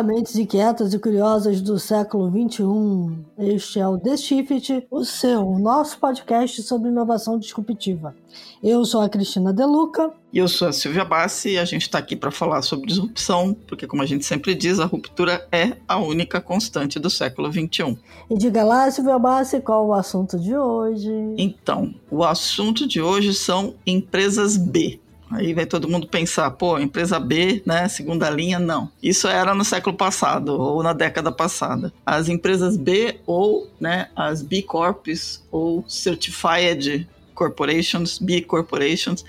Olá, mentes inquietas e curiosas do século XXI. Este é o The Shift, o seu, o nosso podcast sobre inovação disruptiva. Eu sou a Cristina Deluca. E eu sou a Silvia Bassi e a gente está aqui para falar sobre disrupção, porque, como a gente sempre diz, a ruptura é a única constante do século XXI. E diga lá, Silvia Bassi, qual o assunto de hoje? Então, o assunto de hoje são empresas B. Aí vai todo mundo pensar, pô, empresa B, né, segunda linha, não. Isso era no século passado ou na década passada. As empresas B ou, né, as B Corps ou Certified Corporations, B Corporations,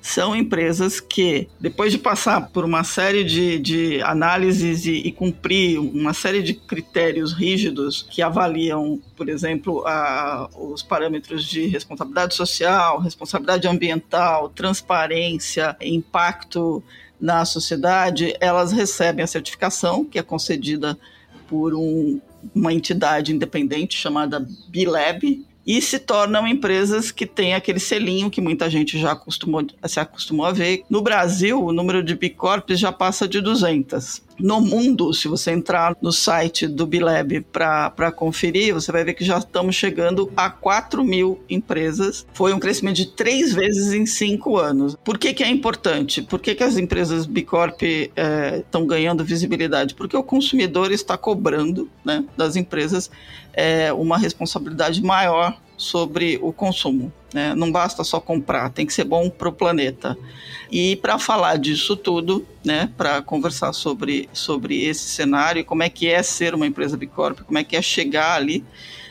são empresas que, depois de passar por uma série de, de análises e, e, cumprir uma série de critérios rígidos que avaliam, por exemplo, a, os parâmetros de responsabilidade social, responsabilidade ambiental, transparência, impacto na sociedade, elas recebem a certificação, que é concedida por um, uma entidade independente chamada B-Lab, e se tornam empresas que têm aquele selinho que muita gente já acostumou, se acostumou a ver. No Brasil, o número de B Corps já passa de 200. No mundo, se você entrar no site do Bilab para conferir, você vai ver que já estamos chegando a 4 mil empresas. Foi um crescimento de três vezes em cinco anos. Por que, que é importante? Por que, que as empresas B Corp estão é, ganhando visibilidade? Porque o consumidor está cobrando né, das empresas é, uma responsabilidade maior sobre o consumo. Né? Não basta só comprar, tem que ser bom para o planeta. E para falar disso tudo, né, para conversar sobre, sobre esse cenário, como é que é ser uma empresa Bicorp, como é que é chegar ali,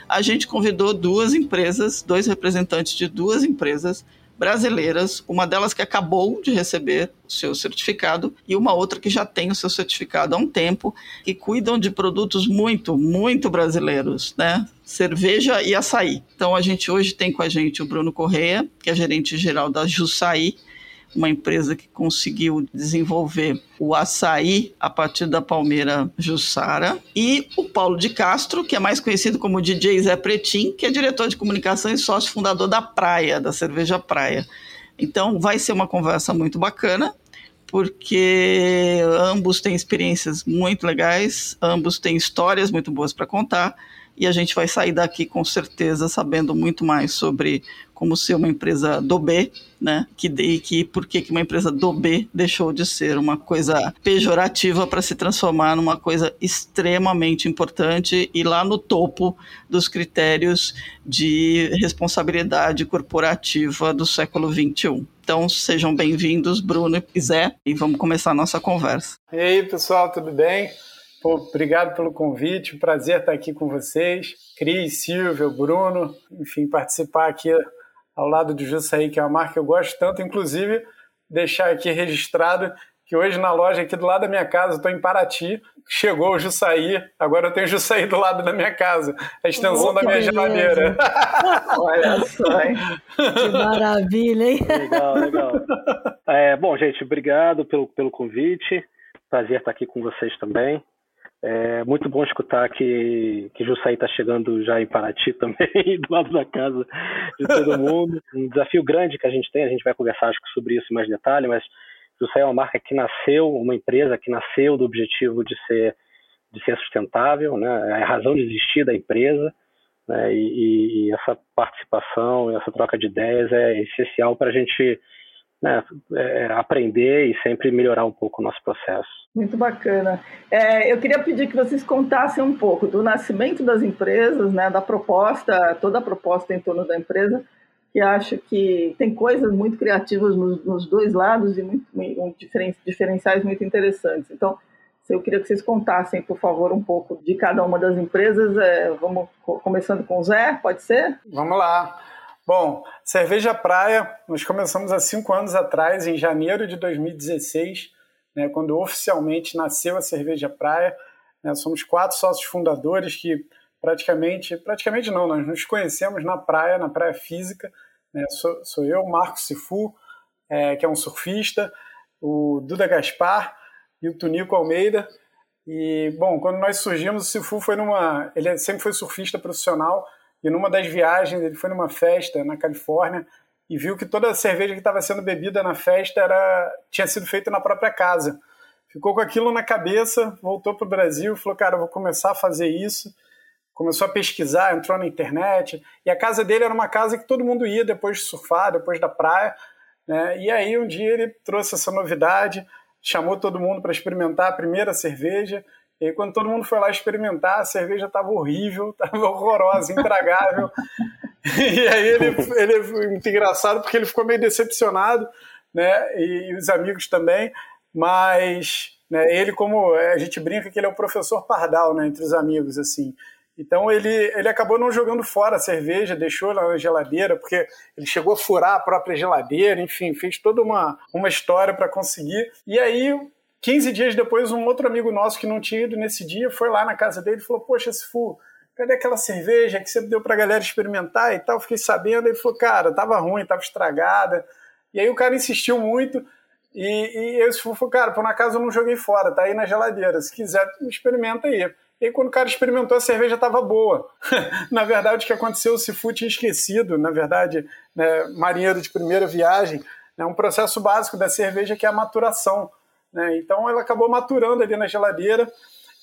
a gente convidou duas empresas, dois representantes de duas empresas brasileiras, uma delas que acabou de receber o seu certificado e uma outra que já tem o seu certificado há um tempo, que cuidam de produtos muito, muito brasileiros, né? Cerveja e açaí. Então a gente hoje tem com a gente o Bruno Correia, que é gerente geral da Jussaí, uma empresa que conseguiu desenvolver o açaí a partir da palmeira Jussara, e o Paulo de Castro, que é mais conhecido como DJ Zé Pretim, que é diretor de comunicação e sócio fundador da Praia, da Cerveja Praia. Então vai ser uma conversa muito bacana, porque ambos têm experiências muito legais, ambos têm histórias muito boas para contar, e a gente vai sair daqui com certeza sabendo muito mais sobre como ser uma empresa do B, né? Que, que por que uma empresa do B deixou de ser uma coisa pejorativa para se transformar numa coisa extremamente importante e lá no topo dos critérios de responsabilidade corporativa do século XXI. Então, sejam bem-vindos, Bruno e Zé, e vamos começar a nossa conversa. E aí, pessoal, tudo bem? Pô, obrigado pelo convite, prazer estar aqui com vocês. Cris, Silvio, Bruno, enfim, participar aqui ao lado do Jussaí, que é uma marca que eu gosto tanto, inclusive deixar aqui registrado que hoje na loja aqui do lado da minha casa, estou em Paraty, chegou o Jussaí, agora eu tenho o Jussaí do lado da minha casa, a extensão oh, da minha beleza. geladeira. Olha só, hein? Que maravilha, hein? Legal, legal. É, bom, gente, obrigado pelo, pelo convite, prazer estar aqui com vocês também. É muito bom escutar que, que Jussaí está chegando já em Paraty também, do lado da casa de todo mundo. Um desafio grande que a gente tem, a gente vai conversar acho sobre isso em mais detalhe, mas Jussaí é uma marca que nasceu, uma empresa que nasceu do objetivo de ser, de ser sustentável, né? é a razão de existir da empresa, né? e, e essa participação, essa troca de ideias é essencial para a gente né, é, aprender e sempre melhorar um pouco o nosso processo. Muito bacana. É, eu queria pedir que vocês contassem um pouco do nascimento das empresas, né, da proposta, toda a proposta em torno da empresa, que acho que tem coisas muito criativas nos, nos dois lados e muito, muito diferen, diferenciais muito interessantes. Então, eu queria que vocês contassem, por favor, um pouco de cada uma das empresas. É, vamos começando com o Zé, pode ser? Vamos lá. Bom, Cerveja Praia, nós começamos há cinco anos atrás, em janeiro de 2016, né, quando oficialmente nasceu a Cerveja Praia. Né, somos quatro sócios fundadores que praticamente, praticamente não, nós nos conhecemos na praia, na praia física. Né, sou, sou eu, Marco Sifu, é, que é um surfista, o Duda Gaspar e o Tunico Almeida. E, bom, quando nós surgimos, o Sifu foi numa. Ele sempre foi surfista profissional e numa das viagens, ele foi numa festa na Califórnia e viu que toda a cerveja que estava sendo bebida na festa era tinha sido feita na própria casa. ficou com aquilo na cabeça, voltou para o Brasil, falou, cara, vou começar a fazer isso. Começou a pesquisar, entrou na internet. E a casa dele era uma casa que todo mundo ia depois de surfar, depois da praia. Né? E aí um dia ele trouxe essa novidade, chamou todo mundo para experimentar a primeira cerveja. E aí, quando todo mundo foi lá experimentar, a cerveja estava horrível, estava horrorosa, intragável. e aí ele, ele muito engraçado porque ele ficou meio decepcionado, né? E, e os amigos também. Mas né, ele, como a gente brinca que ele é o professor pardal, né? Entre os amigos, assim. Então ele, ele acabou não jogando fora a cerveja, deixou na geladeira, porque ele chegou a furar a própria geladeira, enfim, fez toda uma, uma história para conseguir. E aí, 15 dias depois, um outro amigo nosso que não tinha ido nesse dia foi lá na casa dele e falou: Poxa, Sifu, cadê aquela cerveja que você deu para galera experimentar e tal? Fiquei sabendo. Ele falou: Cara, tava ruim, tava estragada. E aí o cara insistiu muito. E, e eu falou, cara, por acaso eu não joguei fora, tá aí na geladeira. Se quiser, experimenta aí. E aí, quando o cara experimentou, a cerveja estava boa. na verdade, o que aconteceu, o Sifu tinha esquecido, na verdade, né, marinheiro de primeira viagem, né, um processo básico da cerveja que é a maturação. Né? Então, ela acabou maturando ali na geladeira.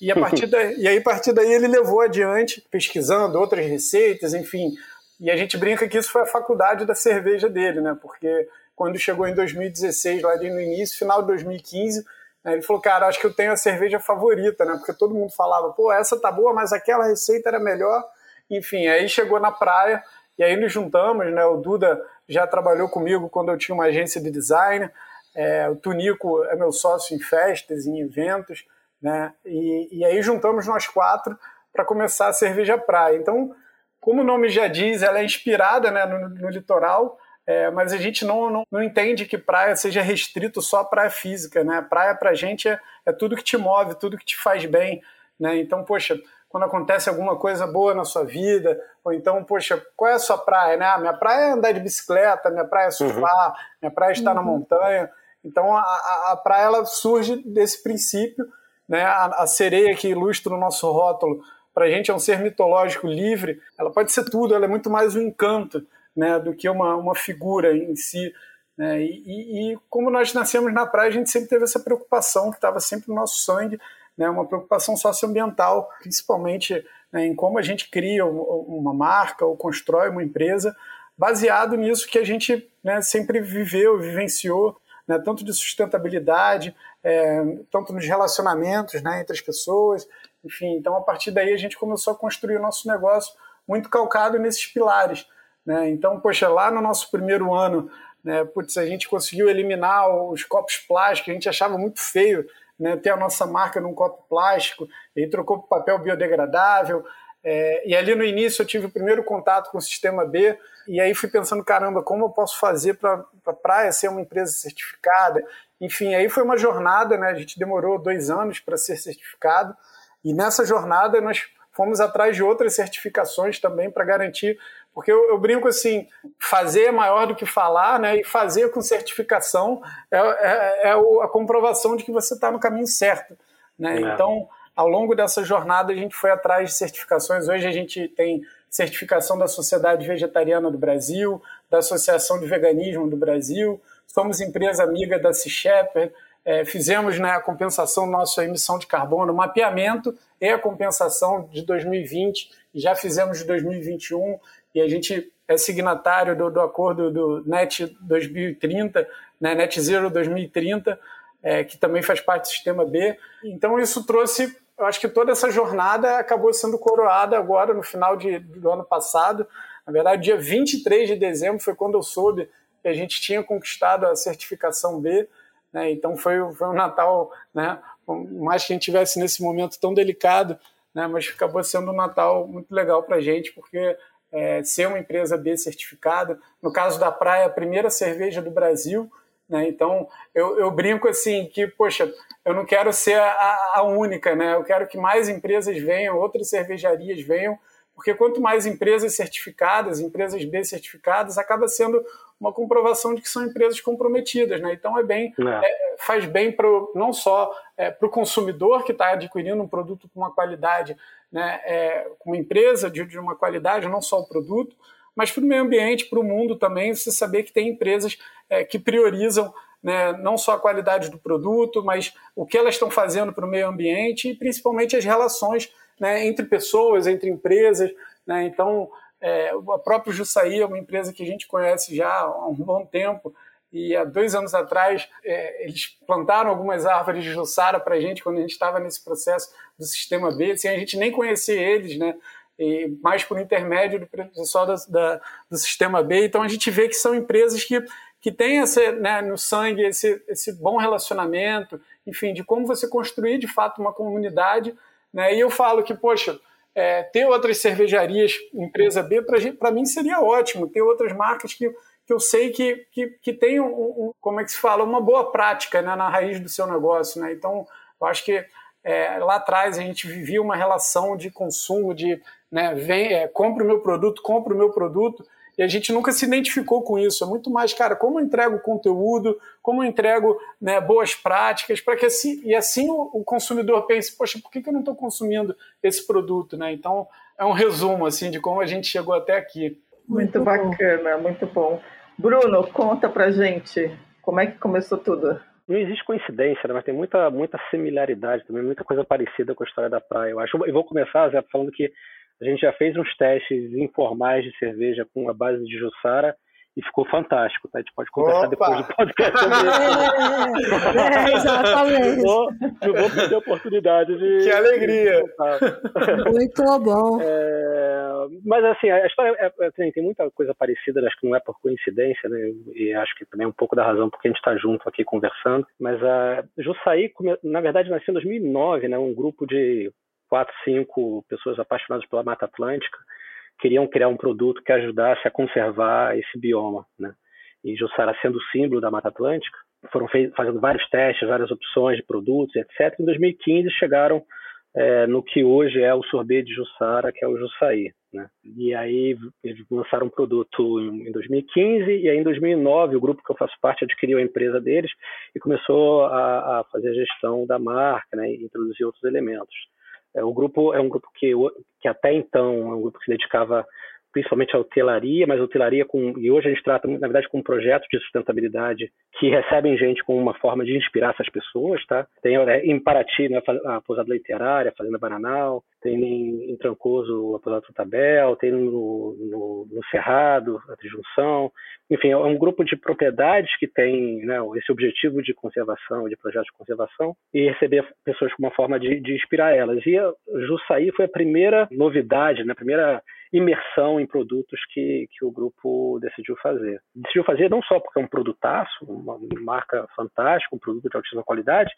E, a partir daí, e aí, a partir daí, ele levou adiante, pesquisando outras receitas, enfim. E a gente brinca que isso foi a faculdade da cerveja dele, né? Porque quando chegou em 2016, lá no início, final de 2015, ele falou, cara, acho que eu tenho a cerveja favorita, né? Porque todo mundo falava, pô, essa tá boa, mas aquela receita era melhor. Enfim, aí chegou na praia e aí nos juntamos, né? O Duda já trabalhou comigo quando eu tinha uma agência de design. É, o Tunico é meu sócio em festas, em eventos, né? E, e aí juntamos nós quatro para começar a cerveja praia. Então, como o nome já diz, ela é inspirada né, no, no litoral é, mas a gente não, não, não, entende que praia seja restrito só à praia física, né? Praia pra gente é, é tudo que te move, tudo que te faz bem, né? Então, poxa, quando acontece alguma coisa boa na sua vida, ou então, poxa, qual é a sua praia, né? Ah, minha praia é andar de bicicleta, minha praia é surfar, uhum. minha praia é estar uhum. na montanha. Então, a, a, a, praia ela surge desse princípio, né? A, a sereia que ilustra o nosso rótulo, para a gente é um ser mitológico livre, ela pode ser tudo, ela é muito mais um encanto né, do que uma, uma figura em si. Né? E, e, como nós nascemos na praia, a gente sempre teve essa preocupação que estava sempre no nosso sangue, né, uma preocupação socioambiental, principalmente né, em como a gente cria uma marca ou constrói uma empresa, baseado nisso que a gente né, sempre viveu, vivenciou, né, tanto de sustentabilidade, é, tanto nos relacionamentos né, entre as pessoas, enfim. Então, a partir daí, a gente começou a construir o nosso negócio muito calcado nesses pilares. Né? Então, poxa, lá no nosso primeiro ano, né, putz, a gente conseguiu eliminar os copos plásticos, a gente achava muito feio né, ter a nossa marca num copo plástico, e trocou para papel biodegradável. É, e ali no início eu tive o primeiro contato com o Sistema B, e aí fui pensando, caramba, como eu posso fazer para a praia ser uma empresa certificada? Enfim, aí foi uma jornada, né? A gente demorou dois anos para ser certificado, e nessa jornada nós fomos atrás de outras certificações também para garantir porque eu, eu, brinco assim, fazer é maior do que falar, né? E fazer com certificação é, é, é a comprovação de que você está no caminho certo, né? É. Então, ao longo dessa jornada, a gente foi atrás de certificações. Hoje a gente tem certificação da Sociedade Vegetariana do Brasil, da Associação de Veganismo do Brasil, somos empresa amiga da Sea Shepherd, é, fizemos né, a compensação da nossa emissão de carbono, mapeamento e a compensação de 2020, já fizemos de 2021, e a gente é signatário do, do acordo do NET 2030, né, Net Zero 2030, é, que também faz parte do Sistema B. Então isso trouxe, eu acho que toda essa jornada acabou sendo coroada agora no final de, do ano passado. Na verdade, dia 23 de dezembro foi quando eu soube que a gente tinha conquistado a certificação B. Né, então foi, foi um Natal, né, mais que a gente tivesse nesse momento tão delicado, né, mas acabou sendo um Natal muito legal para a gente, porque é, ser uma empresa B certificada. No caso da praia, a primeira cerveja do Brasil. Né? Então, eu, eu, brinco assim que, poxa, eu não quero ser a, a, única, né? eu quero que mais empresas venham, outras cervejarias venham, porque quanto mais empresas certificadas, empresas B certificadas, acaba sendo uma comprovação de que são empresas comprometidas, né? Então é bem, é. É, faz bem pro, não só é, para o consumidor que está adquirindo um produto com uma qualidade né, é, uma empresa de, de, uma qualidade, não só o produto, mas para o meio ambiente, para o mundo também, você saber que tem empresas é, que priorizam né, não só a qualidade do produto, mas o que elas estão fazendo para o meio ambiente e principalmente as relações né, entre pessoas, entre empresas. Né? Então, é, a própria Jussaí é uma empresa que a gente conhece já há um bom tempo e há dois anos atrás é, eles plantaram algumas árvores de Jussara para a gente quando a gente estava nesse processo do Sistema B, sem a gente nem conhecer eles, né? E mais por intermédio do pessoal da, da, do Sistema B. Então a gente vê que são empresas que, que têm esse, né, no sangue esse, esse bom relacionamento, enfim, de como você construir de fato uma comunidade. Né? E eu falo que, poxa, é, ter outras cervejarias, empresa B, para mim seria ótimo, ter outras marcas que, que eu sei que, que, que tem, um, um, como é que se fala, uma boa prática né, na raiz do seu negócio. Né? Então, eu acho que é, lá atrás a gente vivia uma relação de consumo, de né, vem, é, compra o meu produto, compra o meu produto, e a gente nunca se identificou com isso. É muito mais, cara, como eu entrego conteúdo, como eu entrego né, boas práticas, para que assim, e assim o, o, consumidor pense, poxa, por que, que eu não estou consumindo esse produto? Né? Então, é um resumo assim de como a gente chegou até aqui. Muito, muito bacana, bom. muito bom. Bruno, conta pra gente como é que começou tudo. Não existe coincidência, né? mas tem muita, muita similaridade também, muita coisa parecida com a história da praia. Eu acho. Eu vou começar, Zé, falando que a gente já fez uns testes informais de cerveja com a base de Jussara e ficou fantástico, tá? A gente pode conversar Opa! depois do podcast é, exatamente. Não, não vou perder a oportunidade de. Que alegria! Muito bom. É, mas assim, a história é, é, tem, tem, muita coisa parecida, acho que não é por coincidência, né? E acho que também é um pouco da razão porque a gente está junto aqui conversando. Mas a Jussaí, na verdade, nasceu em 2009, né? Um grupo de quatro, cinco pessoas apaixonadas pela Mata Atlântica queriam criar um produto que ajudasse a conservar esse bioma, né? E Jussara sendo o símbolo da Mata Atlântica, foram fazendo vários testes, várias opções de produtos, etc. Em 2015 chegaram é, no que hoje é o sorbet de Jussara, que é o Jussaí. Né? E aí eles lançaram um produto em, 2015 e aí em 2009 o grupo que eu faço parte adquiriu a empresa deles e começou a, a fazer a gestão da marca né, e introduzir outros elementos. É, o grupo é um grupo que, que até então é um grupo que se dedicava principalmente à hotelaria, mas hotelaria com e hoje a gente trata na verdade com um projeto de sustentabilidade que recebem gente com uma forma de inspirar essas pessoas, tá? Tem é, em Paraty né, a pousada literária, a fazenda Bananal, tem em, em Trancoso a pousada Tutabel, tem no, no, no Cerrado a Trijunção, enfim, é um grupo de propriedades que tem né, esse objetivo de conservação, de projetos de conservação, e receber pessoas com uma forma de, de inspirar elas. E a Jussaí foi a primeira novidade, né, a primeira imersão em produtos que, que o grupo decidiu fazer. Decidiu fazer não só porque é um produtaço, uma marca fantástica, um produto de altíssima qualidade,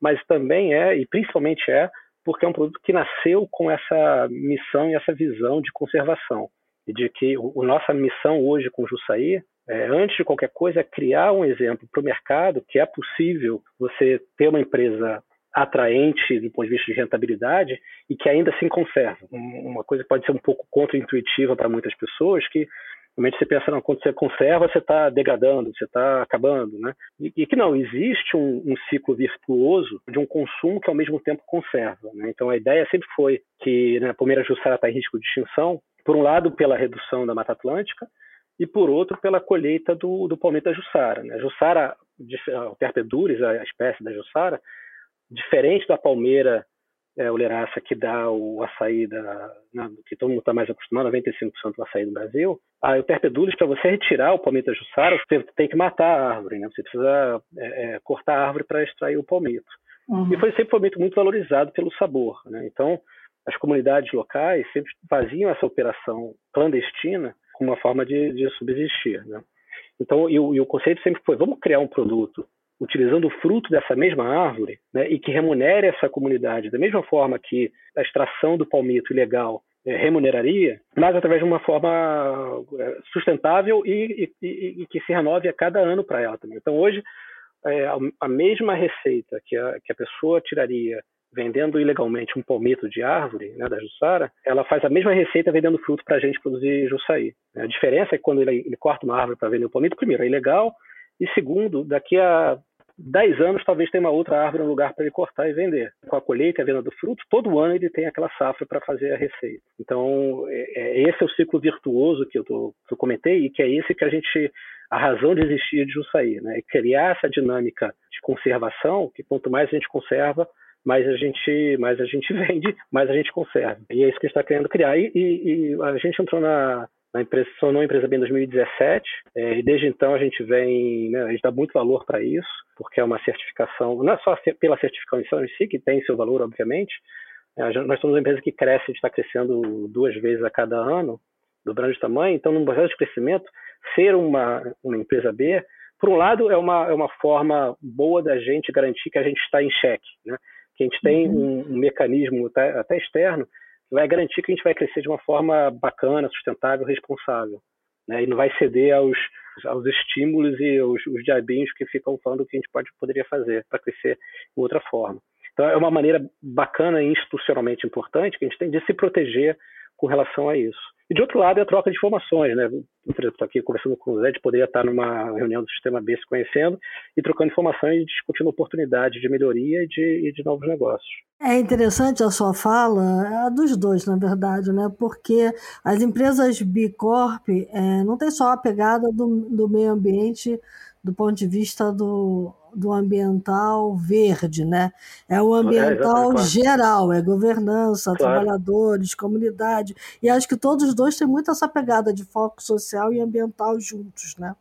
mas também é, e principalmente é, porque é um produto que nasceu com essa missão e essa visão de conservação. E de que a nossa missão hoje com o Jussaí é, antes de qualquer coisa, é criar um exemplo para o mercado que é possível você ter uma empresa atraente do ponto de vista de rentabilidade e que ainda assim conserva. Uma coisa que pode ser um pouco contra-intuitiva para muitas pessoas, que realmente você pensa, não, quando você conserva, você está degradando, você está acabando, né? E, e, que não, existe um, um, ciclo virtuoso de um consumo que ao mesmo tempo conserva, né? Então a ideia sempre foi que né, a Palmeira Jussara está em risco de extinção, por um lado pela redução da Mata Atlântica, e por outro pela colheita do, do palmito da Jussara. Né? A Jussara, o Terpeduris, a espécie da Jussara, diferente da palmeira é, oleraça que dá o açaí da, na, que todo mundo está mais acostumado, 95% do açaí do Brasil, a Terpedulis, para você retirar o palmito Jussara, você tem que matar a árvore, né? você precisa é, é, cortar a árvore para extrair o palmito. Uhum. E foi sempre um palmito muito valorizado pelo sabor. Né? Então, as comunidades locais sempre faziam essa operação clandestina como uma forma de, de subsistir. Né? Então, e o, e o, conceito sempre foi: vamos criar um produto utilizando o fruto dessa mesma árvore né, e que remunere essa comunidade da mesma forma que a extração do palmito ilegal é, remuneraria, mas através de uma forma é, sustentável e, e, e, que se renove a cada ano para ela também. Então, hoje, é, a, mesma receita que a, que a pessoa tiraria vendendo ilegalmente um palmito de árvore, né, da Jussara, ela faz a mesma receita vendendo fruto para a gente produzir Jussaí. A diferença é que quando ele, ele corta uma árvore para vender o palmito, primeiro, é ilegal, e segundo, daqui a 10 anos talvez tenha uma outra árvore no lugar para ele cortar e vender. Com a colheita e a venda do fruto, todo ano ele tem aquela safra para fazer a receita. Então, é, é, esse é o ciclo virtuoso que eu, tô, que eu comentei e que é esse que a gente a razão de existir de Jussaí, né? E criar essa dinâmica de conservação, que quanto mais a gente conserva, mais a gente, mais a gente vende, mais a gente conserva. E é isso que a gente está querendo criar. E, e, e, a gente entrou na, na empresa, tornou a empresa bem em 2017, é, e desde então a gente vem, né, a gente dá muito valor para isso, porque é uma certificação, não é só pela certificação em si, que tem seu valor, obviamente, é, nós somos uma empresa que cresce, a gente está crescendo duas vezes a cada ano, dobrando de tamanho, então no processo de crescimento, ser uma, uma empresa B, por um lado, é uma, é uma forma boa da gente garantir que a gente está em xeque, né? que a gente tem uhum. um, um mecanismo até, até externo vai garantir que a gente vai crescer de uma forma bacana, sustentável, responsável. Né? E não vai ceder aos, aos estímulos e os, os diabinhos que ficam falando que a gente pode, poderia fazer para crescer de outra forma. Então, é uma maneira bacana e institucionalmente importante que a gente tem de se proteger com relação a isso. E de outro lado é a troca de informações, né? Por exemplo, estou aqui conversando com o Zé, poderia estar numa reunião do Sistema B se conhecendo e trocando informações e discutindo oportunidades de melhoria e de, e de novos negócios. É interessante a sua fala, a dos dois, na verdade, né? Porque as empresas B Corp é, não tem só a pegada do, do meio ambiente do ponto de vista do, do ambiental verde, né? É o ambiental é, geral, é governança, claro. trabalhadores, comunidade. E acho que todos os dois têm muito essa pegada de foco social e ambiental juntos, né?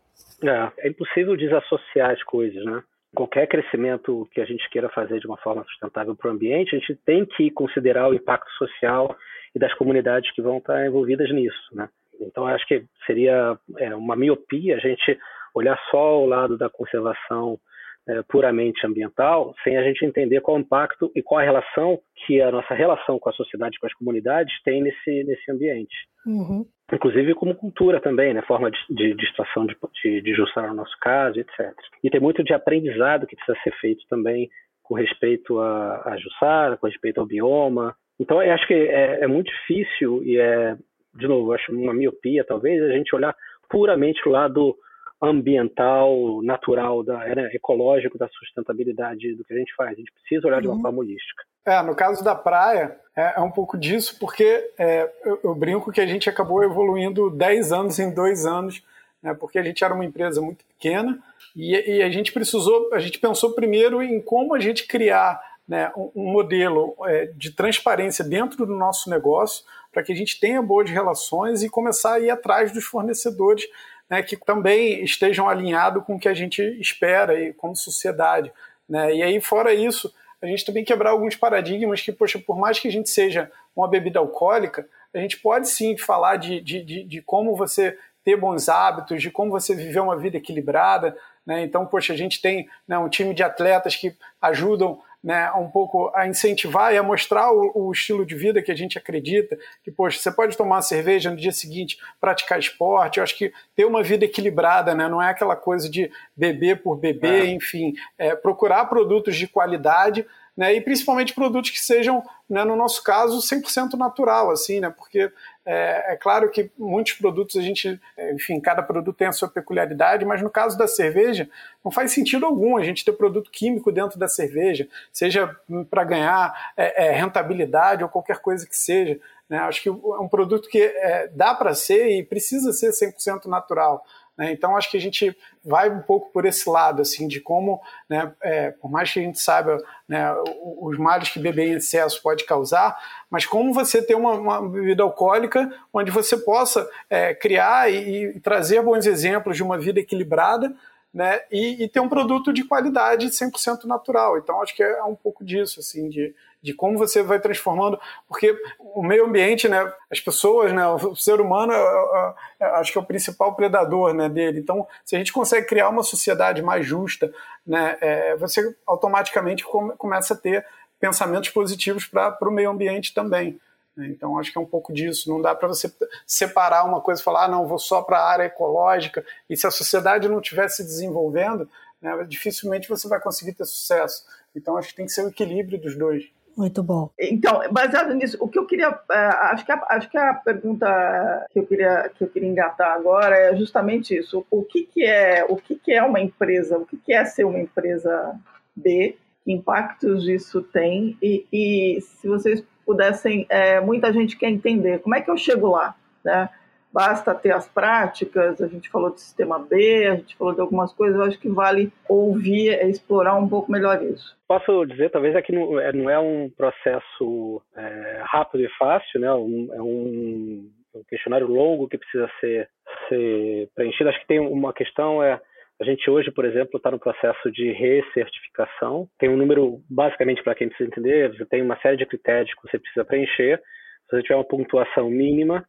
É, é impossível desassociar as coisas, né? Qualquer crescimento que a gente queira fazer de uma forma sustentável para o ambiente, a gente tem que considerar o impacto social e das comunidades que vão estar envolvidas nisso, né? Então, acho que seria é, uma miopia a gente olhar só o lado da conservação é, puramente ambiental, sem a gente entender qual o impacto e qual a relação que a nossa relação com a sociedade, com as comunidades tem nesse, nesse ambiente. Uhum. Inclusive como cultura também, né? forma de, de, de extração de, de, de justiça no nosso caso, etc. E tem muito de aprendizado que precisa ser feito também com respeito a, a Jussara, com respeito ao bioma. Então, eu acho que é, é muito difícil e é, de novo, acho uma miopia talvez, a gente olhar puramente o lado ambiental, natural, da, ecológico da sustentabilidade do que a gente faz. A gente precisa olhar de uma uhum. forma holística. É, no caso da praia, é, é um pouco disso, porque é, eu, eu, brinco que a gente acabou evoluindo 10 anos em dois anos, né, porque a gente era uma empresa muito pequena e, e, a gente precisou, a gente pensou primeiro em como a gente criar né, um, um, modelo é, de transparência dentro do nosso negócio para que a gente tenha boas relações e começar a ir atrás dos fornecedores né, que também estejam alinhados com o que a gente espera e como sociedade. Né? E aí, fora isso, a gente também quebrar alguns paradigmas que, poxa, por mais que a gente seja uma bebida alcoólica, a gente pode sim falar de, de, de, de como você ter bons hábitos, de como você viver uma vida equilibrada. Né? Então, poxa, a gente tem né, um time de atletas que ajudam né, um pouco a incentivar e a mostrar o, o, estilo de vida que a gente acredita, que, poxa, você pode tomar uma cerveja no dia seguinte, praticar esporte, eu acho que ter uma vida equilibrada, né, não é aquela coisa de beber por beber, é. enfim, é, procurar produtos de qualidade, né, e principalmente produtos que sejam, né, no nosso caso, 100% natural, assim, né, porque é, é, claro que muitos produtos a gente, enfim, cada produto tem a sua peculiaridade, mas no caso da cerveja, não faz sentido algum a gente ter produto químico dentro da cerveja, seja para ganhar é, é, rentabilidade ou qualquer coisa que seja. Né? Acho que é um produto que é, dá para ser e precisa ser 100% natural. Né? Então, acho que a gente vai um pouco por esse lado, assim, de como, né, é, por mais que a gente saiba né, os males que beber em excesso pode causar, mas como você ter uma, uma bebida alcoólica onde você possa é, criar e, e trazer bons exemplos de uma vida equilibrada, né, e, e, ter um produto de qualidade 100% natural. Então, acho que é um pouco disso, assim, de, de como você vai transformando, porque o meio ambiente, né, as pessoas, né, o ser humano, é, é, é, acho que é o principal predador, né, dele. Então, se a gente consegue criar uma sociedade mais justa, né, é, você automaticamente come, começa a ter pensamentos positivos para o meio ambiente também. Então, acho que é um pouco disso. Não dá para você separar uma coisa e falar, ah, não, vou só para a área ecológica. E se a sociedade não estiver se desenvolvendo, né, dificilmente você vai conseguir ter sucesso. Então, acho que tem que ser o equilíbrio dos dois. Muito bom. Então, baseado nisso, o que eu queria, é, acho que a, acho que a pergunta que eu queria que eu queria engatar agora é justamente isso. O que, que é o que, que é uma empresa? O que, que é ser uma empresa B? Que impactos isso tem? E, e se vocês pudessem, é, muita gente quer entender como é que eu chego lá, né? Basta ter as práticas, a gente falou do sistema B, a gente falou de algumas coisas, eu acho que vale ouvir, é, explorar um pouco melhor isso. Posso dizer, talvez, é que não é, não é um processo é, rápido e fácil, né? Um, é um, um, questionário longo que precisa ser, ser preenchido. Acho que tem uma questão, é a gente hoje, por exemplo, está no processo de recertificação. Tem um número, basicamente, para quem precisa entender, você tem uma série de critérios que você precisa preencher. Se você tiver uma pontuação mínima,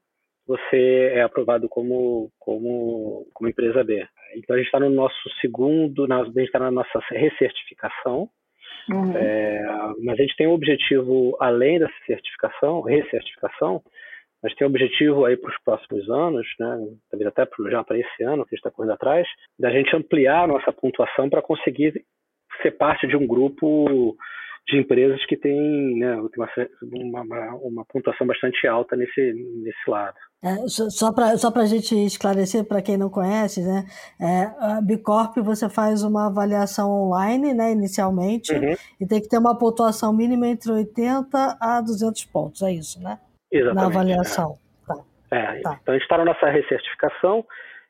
você é aprovado como, como, como empresa B. Então a gente está no nosso segundo, a gente está na nossa recertificação, uhum. é, mas a gente tem um objetivo além dessa certificação, recertificação, a gente tem um objetivo aí para os próximos anos, né, talvez até já para esse ano que a gente está correndo atrás, da gente ampliar a nossa pontuação para conseguir ser parte de um grupo de empresas que têm né, uma, uma, uma, pontuação bastante alta nesse, nesse lado. É, só para só a gente esclarecer, para quem não conhece, né, é, a Bicorp você faz uma avaliação online né, inicialmente uhum. e tem que ter uma pontuação mínima entre 80 a 200 pontos, é isso, né? Exatamente. Na avaliação. É. Tá. É, tá. Então a gente está na nossa recertificação,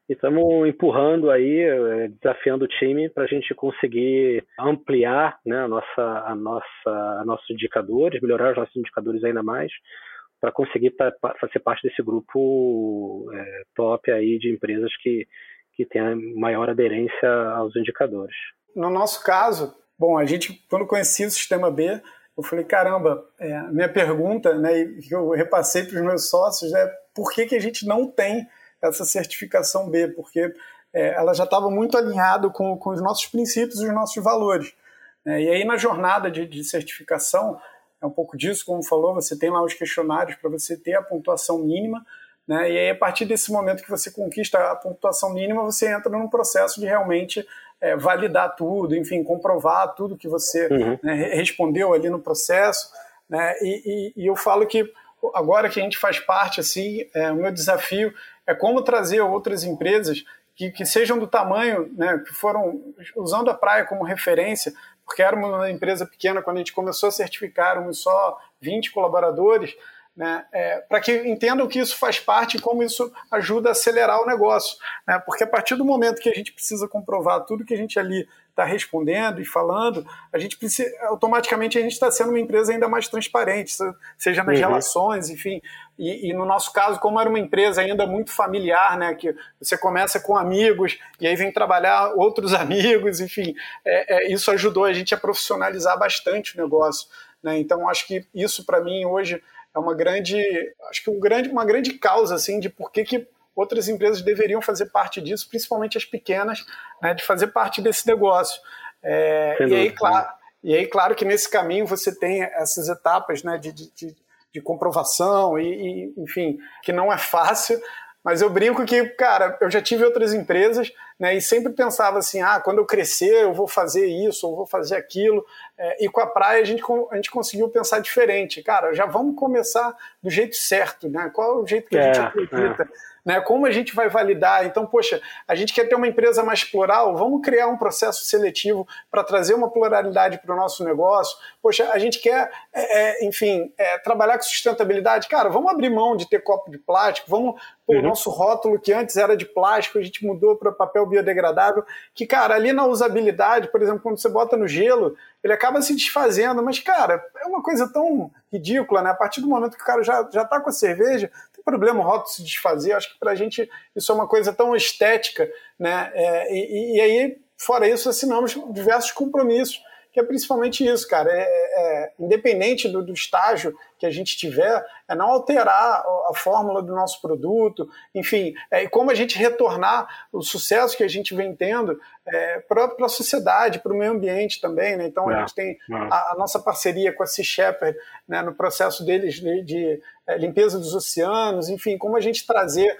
e estamos empurrando aí, eh, desafiando o time para a gente conseguir ampliar né, a nossa, a nossa, nossos indicadores, melhorar os nossos indicadores ainda mais, para conseguir fazer parte desse grupo é, top aí de empresas que, que tem maior aderência aos indicadores. No nosso caso, bom, a gente, quando conhecia o sistema B, eu falei, caramba, é, minha pergunta, né, que eu repassei para os meus sócios é por que, que a gente não tem essa certificação B, porque é, ela já estava muito alinhada com, com os nossos princípios e os nossos valores. Né? E aí, na jornada de, de certificação, é um pouco disso, como falou, você tem lá os questionários para você ter a pontuação mínima, né? e aí, a partir desse momento que você conquista a pontuação mínima, você entra num processo de realmente é, validar tudo, enfim, comprovar tudo que você uhum. né, respondeu ali no processo. Né? E, e, e, eu falo que agora que a gente faz parte, assim, é, o meu desafio é como trazer outras empresas que, que sejam do tamanho, né, que foram usando a praia como referência, porque éramos uma empresa pequena quando a gente começou a certificar, éramos só 20 colaboradores, né, é, para que entendam que isso faz parte e como isso ajuda a acelerar o negócio. Né, porque a partir do momento que a gente precisa comprovar tudo que a gente ali está respondendo e falando, a gente precisa, automaticamente a gente está sendo uma empresa ainda mais transparente, seja nas uhum. relações, enfim. E, e, no nosso caso, como era uma empresa ainda muito familiar, né, que você começa com amigos e aí vem trabalhar outros amigos, enfim, é, é, isso ajudou a gente a profissionalizar bastante o negócio. Né? Então, acho que isso para mim hoje é uma grande, acho que um grande, uma grande causa assim de por que, que outras empresas deveriam fazer parte disso, principalmente as pequenas, né, de fazer parte desse negócio. É, e, aí, claro, e aí, claro que nesse caminho você tem essas etapas né, de, de, de comprovação, e, e, enfim, que não é fácil, mas eu brinco que, cara, eu já tive outras empresas, né, e sempre pensava assim, ah, quando eu crescer eu vou fazer isso, ou vou fazer aquilo. É, e com a praia a gente, a gente conseguiu pensar diferente. Cara, já vamos começar do jeito certo, né? Qual é o jeito que a gente é, acredita? É né? Como a gente vai validar? Então, poxa, a gente quer ter uma empresa mais plural, vamos criar um processo seletivo para trazer uma pluralidade para o nosso negócio. Poxa, a gente quer, é, é, enfim, é, trabalhar com sustentabilidade. Cara, vamos abrir mão de ter copo de plástico, vamos Pô, uhum. O nosso rótulo, que antes era de plástico, a gente mudou para papel biodegradável. Que, cara, ali na usabilidade, por exemplo, quando você bota no gelo, ele acaba se desfazendo. Mas, cara, é uma coisa tão ridícula, né? A partir do momento que o cara já, já tá com a cerveja, problema o rótulo se desfazer. Acho que para a gente isso é uma coisa tão estética, né? É, e, e, aí, fora isso, assinamos diversos compromissos, que é principalmente isso, cara. É, é, independente do, do, estágio que a gente tiver, é não alterar a fórmula do nosso produto, enfim, é, e como a gente retornar o sucesso que a gente vem tendo é, para a sociedade, para o meio ambiente também. Né? Então, a é, gente tem é. a, a, nossa parceria com a Sea Shepherd né, no processo deles de, de é, limpeza dos oceanos, enfim, como a gente trazer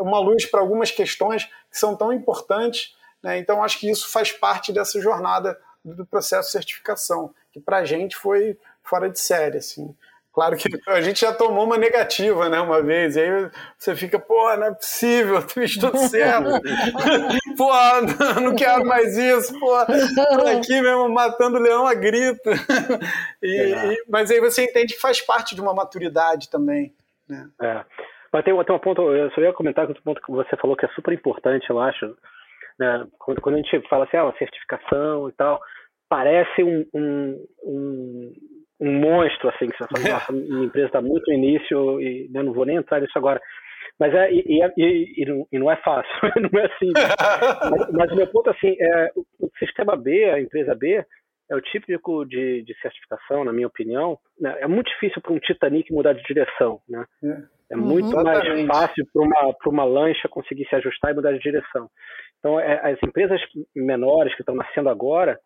uma luz para algumas questões que são tão importantes. Né? Então, acho que isso faz parte dessa jornada do processo de certificação, que para a gente foi fora de série. Assim. Claro que a gente já tomou uma negativa, né, uma vez, e aí você fica, pô, não é possível, eu fiz tudo certo. pô, não quero mais isso, pô, tô aqui mesmo matando leão a grito. E, e, mas aí você entende que faz parte de uma maturidade também. Né? É. Mas tem, tem um ponto, eu só ia comentar que um ponto que você falou que é super importante, eu acho. Né? Quando, quando a gente fala assim, ah, uma certificação e tal, parece um, um, um, um monstro, assim, que você fala, nossa, minha empresa está muito no início e né, não vou nem entrar nisso agora. Mas é, e, e, e, e, não é fácil, não é assim. mas, mas o meu ponto, assim, é, o sistema B, a empresa B, é o típico de, de certificação, na minha opinião. Né? É muito difícil para um Titanic mudar de direção, né? É, é muito uhum. mais fácil para uma, uma lancha conseguir se ajustar e mudar de direção. Então, é, as empresas menores que estão nascendo agora,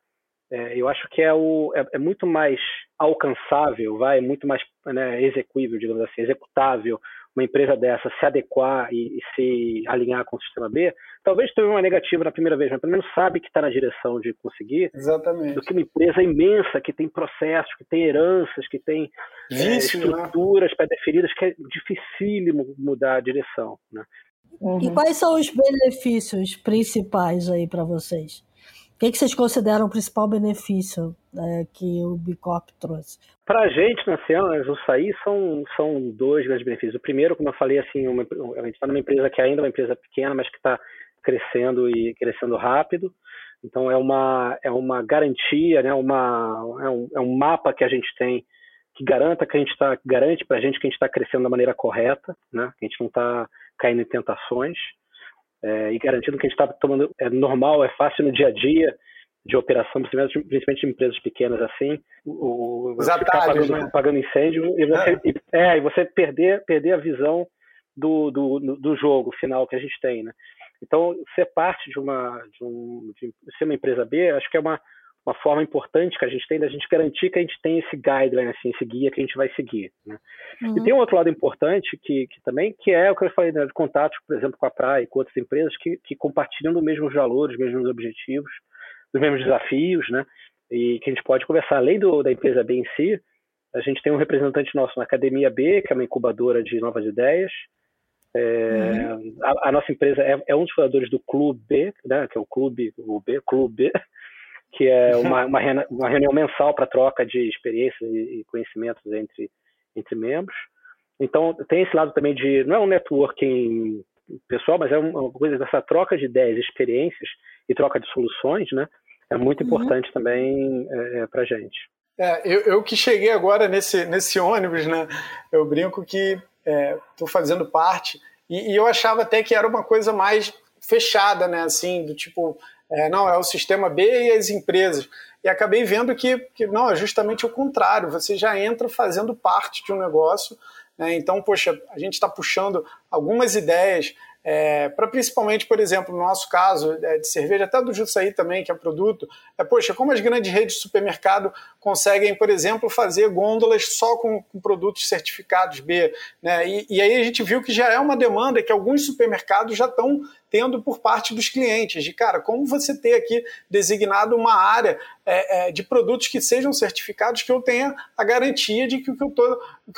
é, eu acho que é, o, é, é, muito mais alcançável, vai, muito mais né, execuível, digamos assim, executável uma empresa dessa se adequar e, e, se alinhar com o sistema B, talvez tenha uma negativa na primeira vez, mas pelo menos sabe que está na direção de conseguir. Exatamente. Do que uma empresa imensa que tem processos, que tem heranças, que tem é, estruturas né? pré-definidas, que é dificílimo mudar a direção. Né? Uhum. E quais são os benefícios principais aí para vocês? O que, que vocês consideram o principal benefício é, que o Bicorp trouxe? Para a gente, na Cianas, o SAI são, são dois grandes benefícios. O primeiro, como eu falei, assim, uma, a gente está numa empresa que ainda é uma empresa pequena, mas que está crescendo e crescendo rápido. Então, é uma, é uma garantia, né, uma, é, um, é um mapa que a gente tem que garanta que a gente está garante para a gente que a gente está crescendo da maneira correta, né? Que a gente não está caindo em tentações é, e garantindo que a gente está tomando é normal, é fácil no dia a dia de operação, principalmente em empresas pequenas assim, o, Os atalhos, pagando, né? pagando, incêndio e você, é. E, é, e você perder, perder a visão do, do, do jogo final que a gente tem, né? Então, ser parte de uma de, um, de ser uma empresa B, acho que é uma, uma forma importante que a gente tem da gente garantir que a gente tem esse guideline, assim, esse guia que a gente vai seguir. Né? Uhum. E tem um outro lado importante que, que também, que é o que eu falei, né, de contatos, por exemplo, com a Praia e com outras empresas que, que compartilham dos mesmos valores, dos mesmos objetivos, dos mesmos desafios, né? E que a gente pode conversar. Além do, da empresa B em si, a gente tem um representante nosso na Academia B, que é uma incubadora de novas ideias. É, uhum. a, a, nossa empresa é, é, um dos fundadores do Clube B, né, que é o Clube, o B, Clube B, que é uma, uma, uma reunião mensal para troca de experiências e conhecimentos entre, entre membros. Então, tem esse lado também de, não é um networking pessoal, mas é uma coisa dessa troca de ideias, experiências e troca de soluções, né? É muito uhum. importante uhum. também é, é para gente. É, eu, eu, que cheguei agora nesse, nesse ônibus, né? Eu brinco que estou é, fazendo parte e, e, eu achava até que era uma coisa mais fechada, né? Assim, do tipo, é, não, é o sistema B e as empresas. E acabei vendo que, que não, é justamente o contrário. Você já entra fazendo parte de um negócio. Né? Então, poxa, a gente está puxando algumas ideias é, para principalmente, por exemplo, no nosso caso é, de cerveja, até do Jutsaí também, que é produto, é, poxa, como as grandes redes de supermercado conseguem, por exemplo, fazer gôndolas só com, com produtos certificados B, né? E, e, aí a gente viu que já é uma demanda que alguns supermercados já estão tendo por parte dos clientes, de cara, como você ter aqui designado uma área é, é de produtos que sejam certificados, que eu tenha a garantia de que o que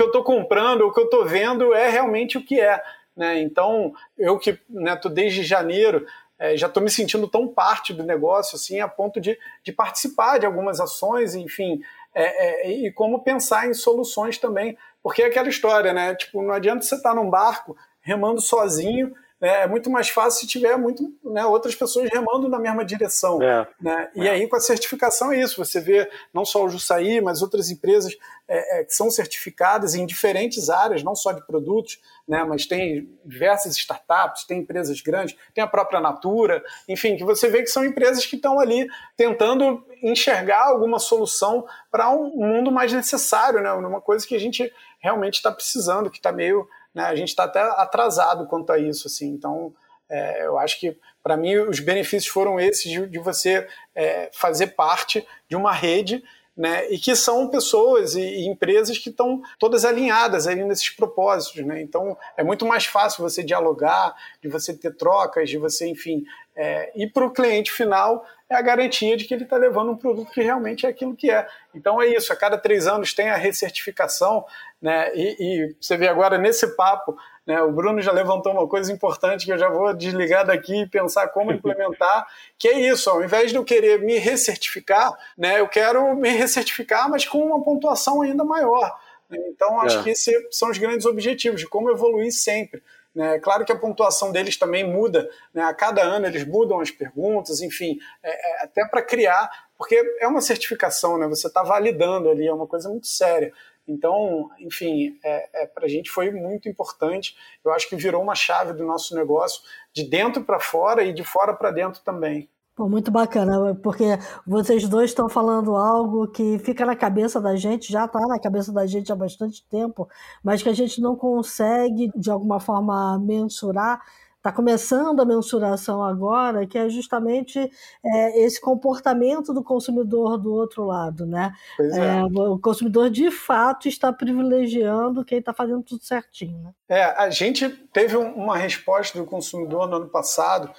eu estou comprando, o que eu estou vendo é realmente o que é. Né? Então, eu que né, desde janeiro, é, já estou me sentindo tão parte do negócio assim, a ponto de, de participar de algumas ações, enfim, é, é, e como pensar em soluções também. Porque é aquela história, né? Tipo, não adianta você estar tá num barco remando sozinho é muito mais fácil se tiver muito, né, outras pessoas remando na mesma direção. É, né? E é. aí, com a certificação, é isso. Você vê não só o Jussaí, mas outras empresas é, é, que são certificadas em diferentes áreas, não só de produtos, né, mas tem diversas startups, tem empresas grandes, tem a própria Natura, enfim, que você vê que são empresas que estão ali tentando enxergar alguma solução para um mundo mais necessário, né, uma coisa que a gente realmente está precisando, que está meio né? A gente está até atrasado quanto a isso, assim. Então, é, eu acho que para mim os benefícios foram esses de, de você é, fazer parte de uma rede né, e que são pessoas e, e empresas que estão todas alinhadas aí nesses propósitos, né? Então é muito mais fácil você dialogar, de você ter trocas, de você, enfim, é, e para o cliente final é a garantia de que ele está levando um produto que realmente é aquilo que é. Então é isso, a cada três anos tem a recertificação, né? E, e você vê agora nesse papo, né? O Bruno já levantou uma coisa importante que eu já vou desligar daqui e pensar como implementar, que é isso, ao invés de eu querer me recertificar, né? Eu quero me recertificar, mas com uma pontuação ainda maior. Né? Então, acho é. que esses são os grandes objetivos, de como evoluir sempre. Né? Claro que a pontuação deles também muda, né? a cada ano eles mudam as perguntas, enfim, é, é, até para criar, porque é uma certificação, né? você está validando ali, é uma coisa muito séria. Então, enfim, é, é para a gente foi muito importante. Eu acho que virou uma chave do nosso negócio de dentro para fora e de fora para dentro também. Muito bacana, porque vocês dois estão falando algo que fica na cabeça da gente, já está na cabeça da gente há bastante tempo, mas que a gente não consegue, de alguma forma, mensurar. Está começando a mensuração agora, que é justamente é, esse comportamento do consumidor do outro lado. Né? É. É, o consumidor, de fato, está privilegiando quem está fazendo tudo certinho. Né? É, a gente teve uma resposta do consumidor no ano passado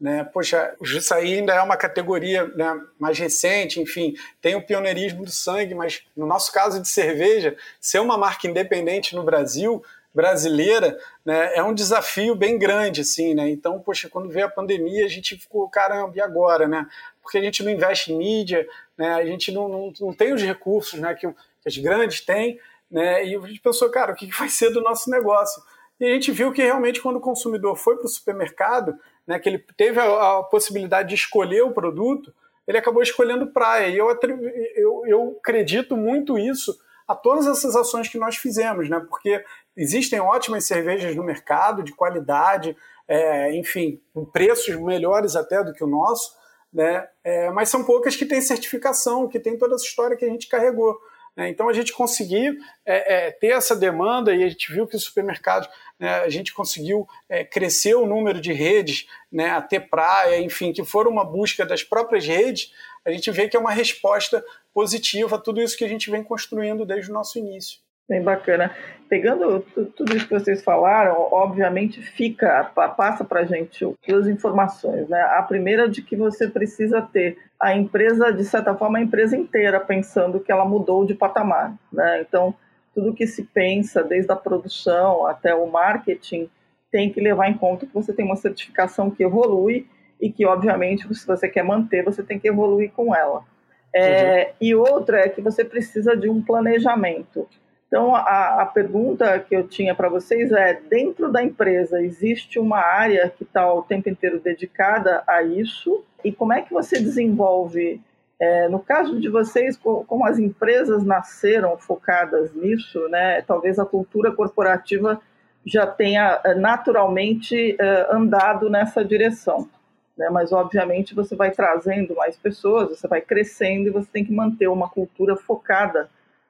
né? Poxa, o Jussaí ainda é uma categoria né, mais recente, enfim, tem o pioneirismo do sangue, mas no nosso caso de cerveja, ser uma marca independente no Brasil, brasileira, né, é um desafio bem grande, assim, né? Então, poxa, quando veio a pandemia, a gente ficou, caramba, e agora, né? Porque a gente não investe em mídia, né? A gente não, não, não tem os recursos né, que, que as grandes têm, né? E a gente pensou, cara, o que vai ser do nosso negócio? E a gente viu que realmente quando o consumidor foi para o supermercado, né, que ele teve a, a, possibilidade de escolher o produto, ele acabou escolhendo praia. E eu, eu, eu acredito muito isso a todas essas ações que nós fizemos, né? Porque existem ótimas cervejas no mercado, de qualidade, é, enfim, com preços melhores até do que o nosso, né? É, mas são poucas que têm certificação, que têm toda essa história que a gente carregou. Né? Então a gente conseguiu é, é, ter essa demanda e a gente viu que os supermercados, né, a gente conseguiu é, crescer o número de redes, né, a ter praia, enfim, que foram uma busca das próprias redes, a gente vê que é uma resposta positiva a tudo isso que a gente vem construindo desde o nosso início. Bem bacana. Pegando tudo isso que vocês falaram, obviamente fica, passa para a gente duas informações. Né? A primeira de que você precisa ter a empresa, de certa forma, a empresa inteira pensando que ela mudou de patamar. Né? Então, tudo que se pensa, desde a produção até o marketing, tem que levar em conta que você tem uma certificação que evolui e que, obviamente, se você quer manter, você tem que evoluir com ela. É, e outra é que você precisa de um planejamento. Então, a, a pergunta que eu tinha para vocês é: dentro da empresa, existe uma área que está o tempo inteiro dedicada a isso? E como é que você desenvolve? É, no caso de vocês, como as empresas nasceram focadas nisso, né, talvez a cultura corporativa já tenha é, naturalmente é, andado nessa direção. Né, mas, obviamente, você vai trazendo mais pessoas, você vai crescendo e você tem que manter uma cultura focada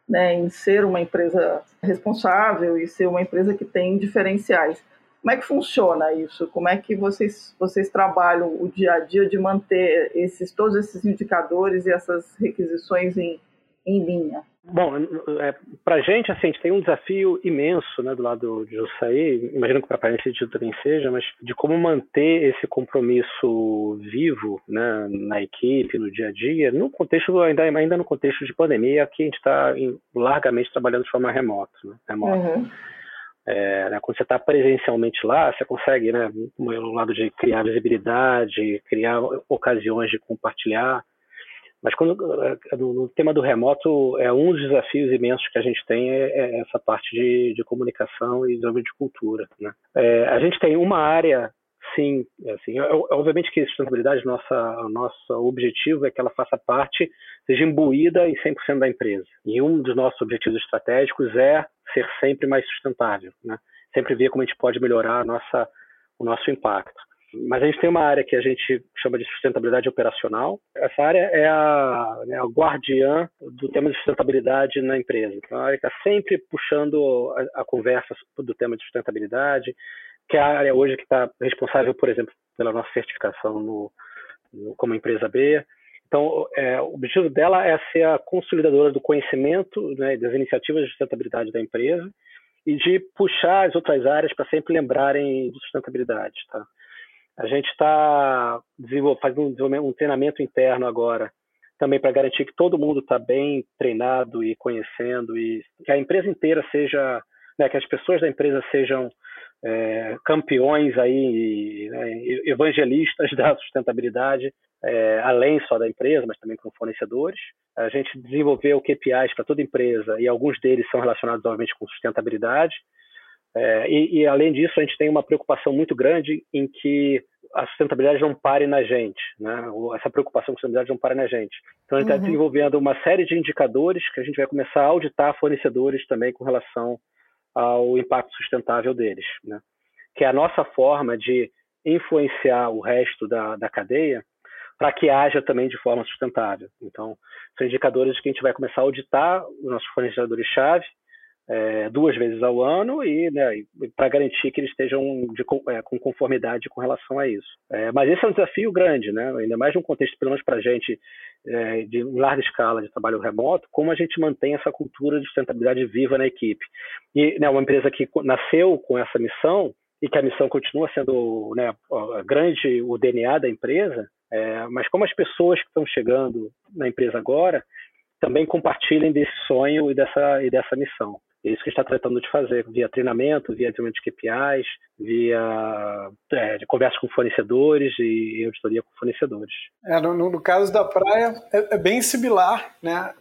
né, em ser uma empresa responsável e ser uma empresa que tem diferenciais. Como é que funciona isso? Como é que vocês, vocês trabalham o dia a dia de manter esses, todos esses indicadores e essas requisições em, em linha? Bom, é, para a gente, assim, a gente tem um desafio imenso né, do lado de Jussaí, imagino que para a Parência também seja, mas de como manter esse compromisso vivo né, na equipe, no dia a dia, no contexto, ainda, ainda no contexto de pandemia, que a gente está largamente trabalhando de forma remota. Né, remota. Uhum. É, né, quando você está presencialmente lá, você consegue, né, no lado de criar visibilidade, criar ocasiões de compartilhar, mas quando, eh, no tema do remoto, é um dos desafios imensos que a gente tem é, é essa parte de, de, comunicação e desenvolvimento de cultura. Né? É, a gente tem uma área, sim, assim, é, é obviamente que a sustentabilidade, nossa, nosso objetivo é que ela faça parte, seja imbuída em 100% da empresa. E um dos nossos objetivos estratégicos é ser sempre mais sustentável, né? sempre ver como a gente pode melhorar nossa, o nosso impacto. Mas a gente tem uma área que a gente chama de sustentabilidade operacional. Essa área é a, né, a guardiã do tema de sustentabilidade na empresa. Então, a área está sempre puxando a, a, conversa do tema de sustentabilidade, que é a área hoje que está responsável, por exemplo, pela nossa certificação no, no como empresa B. Então, é, o objetivo dela é ser a consolidadora do conhecimento né, das iniciativas de sustentabilidade da empresa e de puxar as outras áreas para sempre lembrarem de sustentabilidade. Tá? A gente está fazendo um treinamento interno agora, também para garantir que todo mundo está bem treinado e conhecendo e que a empresa inteira seja, né, que as pessoas da empresa sejam é, campeões aí, né, evangelistas da sustentabilidade, é, além só da empresa, mas também com fornecedores. A gente desenvolveu KPIs para toda empresa e alguns deles são relacionados, obviamente, com sustentabilidade. É, e, e, além disso, a gente tem uma preocupação muito grande em que a sustentabilidade não pare na gente, né? Essa preocupação com a sustentabilidade não pare na gente. Então, a gente está uhum. desenvolvendo uma série de indicadores que a gente vai começar a auditar fornecedores também com relação ao impacto sustentável deles, né? Que é a nossa forma de influenciar o resto da, da cadeia para que haja também de forma sustentável. Então, são indicadores que a gente vai começar a auditar os nossos fornecedores-chave é, duas vezes ao ano e, né, para garantir que eles estejam de, é, com conformidade com relação a isso. É, mas esse é um desafio grande, né? ainda mais num contexto, pelo menos para a gente, é, de larga escala de trabalho remoto, como a gente mantém essa cultura de sustentabilidade viva na equipe. E né, uma empresa que nasceu com essa missão e que a missão continua sendo né, grande, o DNA da empresa, é, mas como as pessoas que estão chegando na empresa agora também compartilhem desse sonho e dessa, e dessa missão. É isso que está tratando de fazer, via treinamento, via desenvolvimento de KPIs, via é, de conversa com fornecedores e auditoria com fornecedores. É, no, no, caso da praia, é, é, bem similar, né?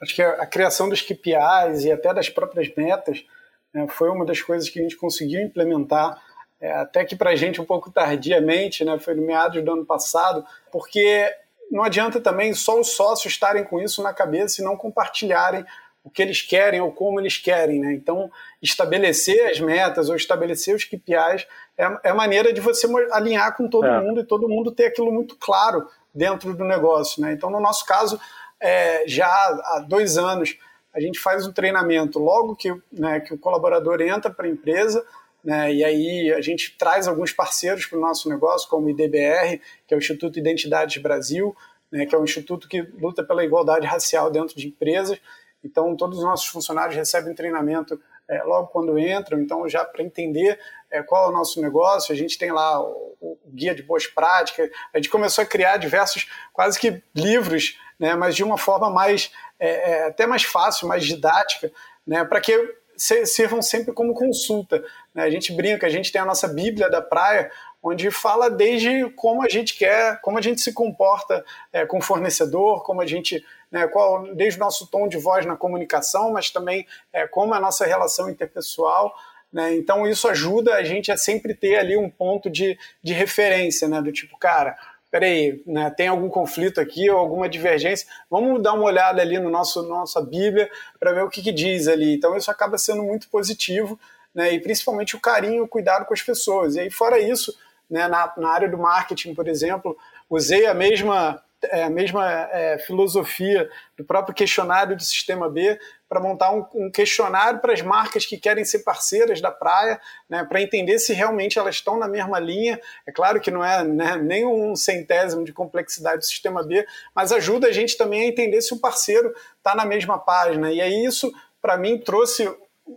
Acho que a, a, criação dos KPIs e até das próprias metas né, foi uma das coisas que a gente conseguiu implementar, é, até que para a gente um pouco tardiamente, né, foi no meados do ano passado, porque não adianta também só os sócios estarem com isso na cabeça e não compartilharem o que eles querem ou como eles querem. Né? Então, estabelecer as metas ou estabelecer os KPIs é, é maneira de você alinhar com todo é. mundo e todo mundo ter aquilo muito claro dentro do negócio. Né? Então, no nosso caso, é, já há dois anos, a gente faz um treinamento logo que, né, que o colaborador entra para a empresa, né, e aí a gente traz alguns parceiros para o nosso negócio, como o IDBR, que é o Instituto Identidades Brasil, né, que é um instituto que luta pela igualdade racial dentro de empresas, então, todos os nossos funcionários recebem treinamento é, logo quando entram, então, já para entender é, qual é o nosso negócio, a gente tem lá o, o, guia de boas práticas, a gente começou a criar diversos, quase que livros, né, mas de uma forma mais, é, é até mais fácil, mais didática, né, para que sirvam sempre como consulta. Né? A gente brinca, a gente tem a nossa Bíblia da praia, onde fala desde como a gente quer, como a gente se comporta é, com o fornecedor, como a gente, né, qual, desde o nosso tom de voz na comunicação, mas também é, como a nossa relação interpessoal. Né? Então isso ajuda a gente a sempre ter ali um ponto de, de referência, né? do tipo, cara, peraí, né, tem algum conflito aqui ou alguma divergência, vamos dar uma olhada ali no nosso nossa Bíblia para ver o que, que, diz ali. Então isso acaba sendo muito positivo, né, e principalmente o carinho, o cuidado com as pessoas. E aí fora isso, né, na, na área do marketing, por exemplo, usei a mesma, é, a mesma é, filosofia do próprio questionário do Sistema B para montar um, um, questionário para as marcas que querem ser parceiras da praia, né, para entender se realmente elas estão na mesma linha. É claro que não é né, nem um centésimo de complexidade do Sistema B, mas ajuda a gente também a entender se o parceiro está na mesma página. E aí isso, para mim, trouxe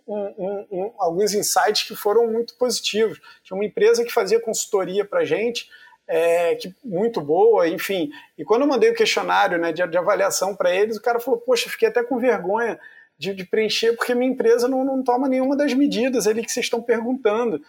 um, um, alguns insights que foram muito positivos. Tinha uma empresa que fazia consultoria para a gente, é, que, muito boa, enfim. E quando eu mandei o questionário né, de, de avaliação para eles, o cara falou: Poxa, fiquei até com vergonha de, de preencher, porque minha empresa não, não toma nenhuma das medidas ali que vocês estão perguntando.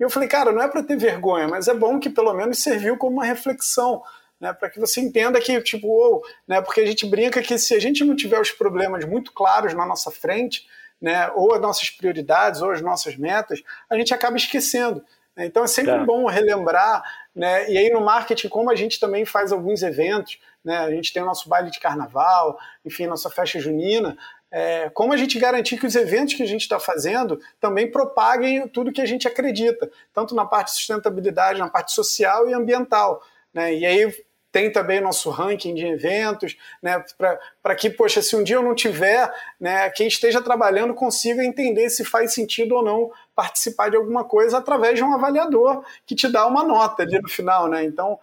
E eu falei: Cara, não é para ter vergonha, mas é bom que pelo menos serviu como uma reflexão. Né, para que você entenda que, tipo, ou, né, porque a gente brinca que se a gente não tiver os problemas muito claros na nossa frente, né, ou as nossas prioridades, ou as nossas metas, a gente acaba esquecendo. Né? Então é sempre é. bom relembrar, né? E aí no marketing, como a gente também faz alguns eventos, né? A gente tem o nosso baile de carnaval, enfim, nossa festa junina. É, como a gente garantir que os eventos que a gente está fazendo também propaguem tudo que a gente acredita, tanto na parte de sustentabilidade, na parte social e ambiental. Né? E aí tem também nosso ranking de eventos, né, para que, poxa, se um dia eu não tiver, né, quem esteja trabalhando consiga entender se faz sentido ou não participar de alguma coisa através de um avaliador que te dá uma nota ali no final, né? Então,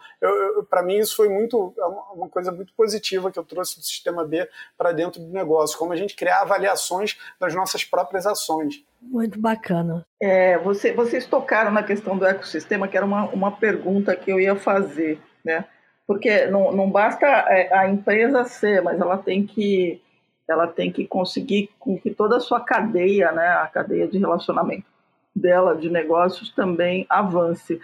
para mim isso foi muito é uma coisa muito positiva que eu trouxe do sistema B para dentro do negócio, como a gente criar avaliações das nossas próprias ações. Muito bacana. É, você, vocês tocaram na questão do ecossistema, que era uma, uma pergunta que eu ia fazer, né? Porque não, não basta é, a empresa ser, mas ela tem que ela tem que conseguir com que toda a sua cadeia, né, a cadeia de relacionamento dela de negócios também avance.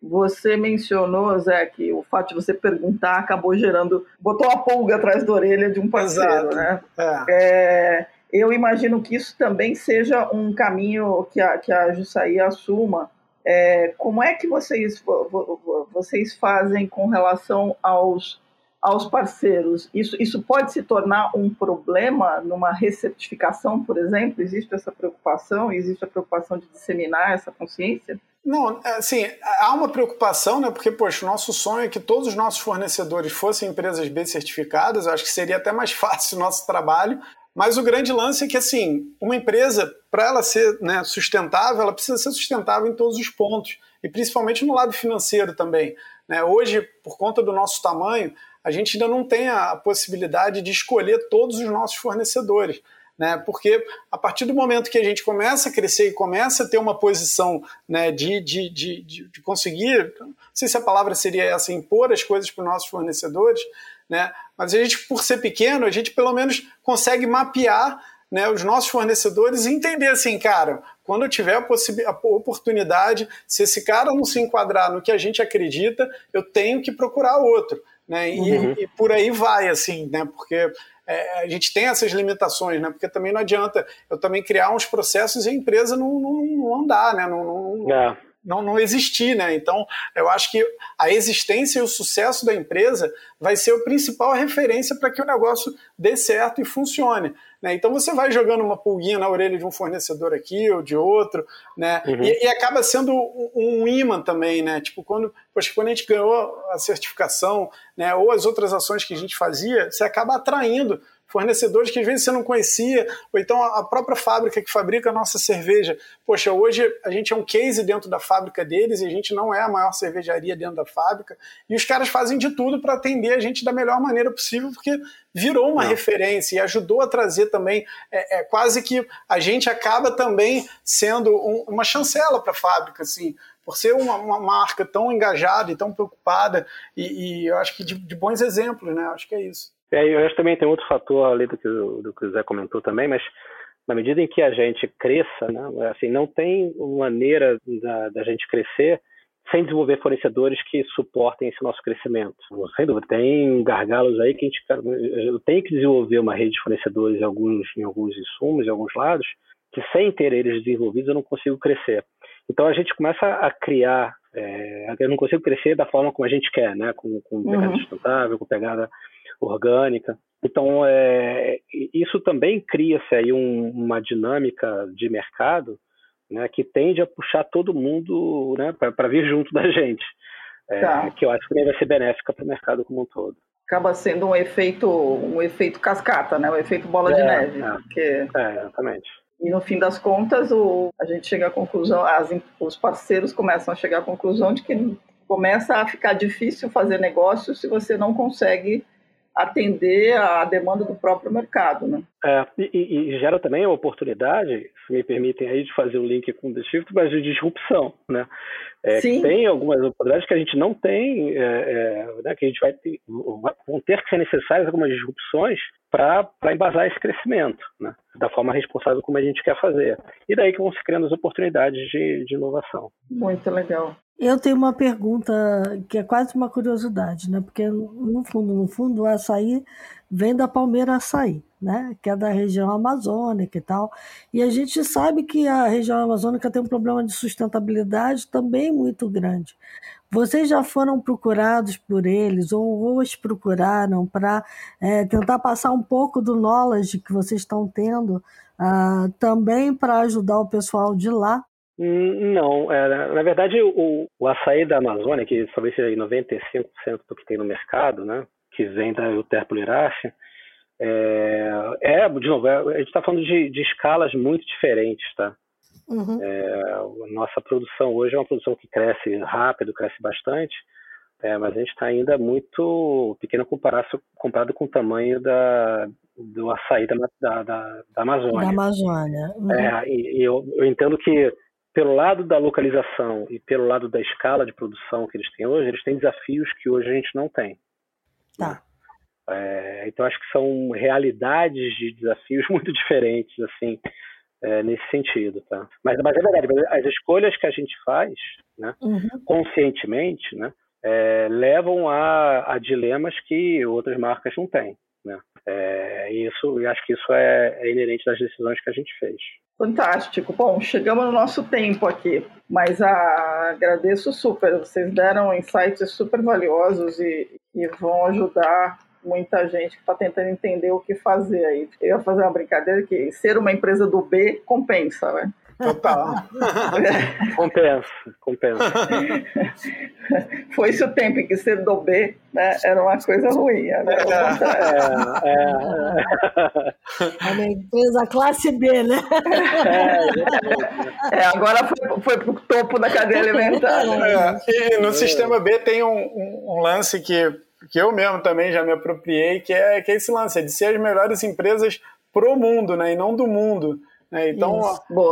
Você mencionou, Zé, que o fato de você perguntar acabou gerando, botou a pulga atrás da orelha de um parceiro, Exato. né? É. É, eu imagino que isso também seja um caminho que a, que a Jussaí assuma. É, como é que vocês, vocês fazem com relação aos, aos parceiros? Isso, isso pode se tornar um problema numa recertificação, por exemplo? Existe essa preocupação? Existe a preocupação de disseminar essa consciência? Não, assim, há uma preocupação, né? Porque, poxa, o nosso sonho é que todos os nossos fornecedores fossem empresas bem certificadas. Acho que seria até mais fácil o nosso trabalho. Mas o grande lance é que, assim, uma empresa, para ela ser né, sustentável, ela precisa ser sustentável em todos os pontos. E principalmente no lado financeiro também. Né? Hoje, por conta do nosso tamanho, a gente ainda não tem a possibilidade de escolher todos os nossos fornecedores né? Porque a partir do momento que a gente começa a crescer e começa a ter uma posição né, de, de, de, de conseguir, não sei se a palavra seria essa, impor as coisas para os nossos fornecedores, né? Mas a gente, por ser pequeno, a gente pelo menos consegue mapear né, os nossos fornecedores e entender assim, cara, quando eu tiver a, a, oportunidade, se esse cara não se enquadrar no que a gente acredita, eu tenho que procurar outro. Né? E, uhum. e por aí vai, assim, né? Porque é, a gente tem essas limitações, né? Porque também não adianta eu também criar uns processos e a empresa não, não, não andar, né? Não, não, é. Não, não existir, né? Então, eu acho que a existência e o sucesso da empresa vai ser a principal referência para que o negócio dê certo e funcione. Né? Então você vai jogando uma pulguinha na orelha de um fornecedor aqui ou de outro, né? Uhum. E, e, acaba sendo um, um imã também, né? Tipo, quando, poxa, quando a gente ganhou a certificação, né? Ou as outras ações que a gente fazia, você acaba atraindo fornecedores que às vezes você não conhecia, ou então a própria fábrica que fabrica a nossa cerveja. Poxa, hoje a gente é um case dentro da fábrica deles e a gente não é a maior cervejaria dentro da fábrica, e os caras fazem de tudo para atender a gente da melhor maneira possível, porque virou uma não. referência e ajudou a trazer também, é, é, quase que a gente acaba também sendo um, uma chancela para a fábrica, assim, por ser uma, uma, marca tão engajada e tão preocupada, e, e eu acho que de, de bons exemplos, né? Acho que é isso. É, eu acho que também tem outro fator além do que, do que o Zé comentou também, mas na medida em que a gente cresça, né, assim, não tem maneira da, da gente crescer sem desenvolver fornecedores que suportem esse nosso crescimento. Sem dúvida, tem gargalos aí que a gente eu tenho que desenvolver uma rede de fornecedores em alguns, em alguns insumos, em alguns lados, que sem ter eles desenvolvidos eu não consigo crescer. Então a gente começa a criar, é, eu não consigo crescer da forma como a gente quer, né, com, com pegada uhum. sustentável, com pegada orgânica. Então, é, isso também cria-se aí um, uma dinâmica de mercado né, que tende a puxar todo mundo né, para vir junto da gente, é, tá. que eu acho que vai ser benéfica para o mercado como um todo. Acaba sendo um efeito, um efeito cascata, né, um efeito bola é, de neve. É, porque... é, exatamente. E no fim das contas, o, a gente chega à conclusão, as, os parceiros começam a chegar à conclusão de que começa a ficar difícil fazer negócio se você não consegue atender à demanda do próprio mercado, né? É, e, e, gera também a oportunidade, se me permitem aí, de fazer o um link com o The Shift, mas de disrupção, né? É, tem algumas oportunidades que a gente não tem, é, é, né, que a gente vai ter, vão ter que ser necessárias algumas disrupções para embasar esse crescimento, né? Da forma responsável como a gente quer fazer. E daí que vão se criando as oportunidades de, de inovação. Muito legal. Eu tenho uma pergunta que é quase uma curiosidade, né? Porque no fundo, no fundo, o açaí vem da palmeira açaí, né? Que é da região amazônica e tal. E a gente sabe que a região amazônica tem um problema de sustentabilidade também muito grande. Vocês já foram procurados por eles ou os procuraram para é, tentar passar um pouco do knowledge que vocês estão tendo uh, também para ajudar o pessoal de lá não, é, na verdade o, o açaí da Amazônia, que talvez seja 95% do que tem no mercado, né, que vem da Euterpo liraceae, é, é, de novo, é, a gente está falando de, de, escalas muito diferentes, tá? Uhum. É, nossa produção hoje é uma produção que cresce rápido, cresce bastante, é, mas a gente está ainda muito pequeno comparado, comparado com o tamanho da, do açaí da, da, da, da Amazônia. Da Amazônia. Uhum. É, e, e eu, eu entendo que pelo lado da localização e pelo lado da escala de produção que eles têm hoje, eles têm desafios que hoje a gente não tem. Tá. É, então acho que são realidades de desafios muito diferentes, assim. é, nesse sentido, tá? Mas, mas é verdade, as escolhas que a gente faz, né, uhum. conscientemente, né, é, levam a, a, dilemas que outras marcas não têm, né? É, isso, acho que isso é, é inerente das decisões que a gente fez. Fantástico. Bom, chegamos no nosso tempo aqui, mas ah, agradeço super. Vocês deram insights super valiosos e, e vão ajudar muita gente que está tentando entender o que fazer aí. Eu ia fazer uma brincadeira que ser uma empresa do B compensa, né? Total. compensa, compensa. Foi esse o tempo em que ser do B né, era uma coisa ruim. Né? É, é, é. uma empresa classe B, né? É, é agora foi, foi para o topo da cadeia alimentar. Né? É, e no sistema B tem um, um, um lance que que eu mesmo também já me apropriei, que é, que é esse lance, é de ser as melhores empresas pro mundo, né, e não do mundo. Né? Então,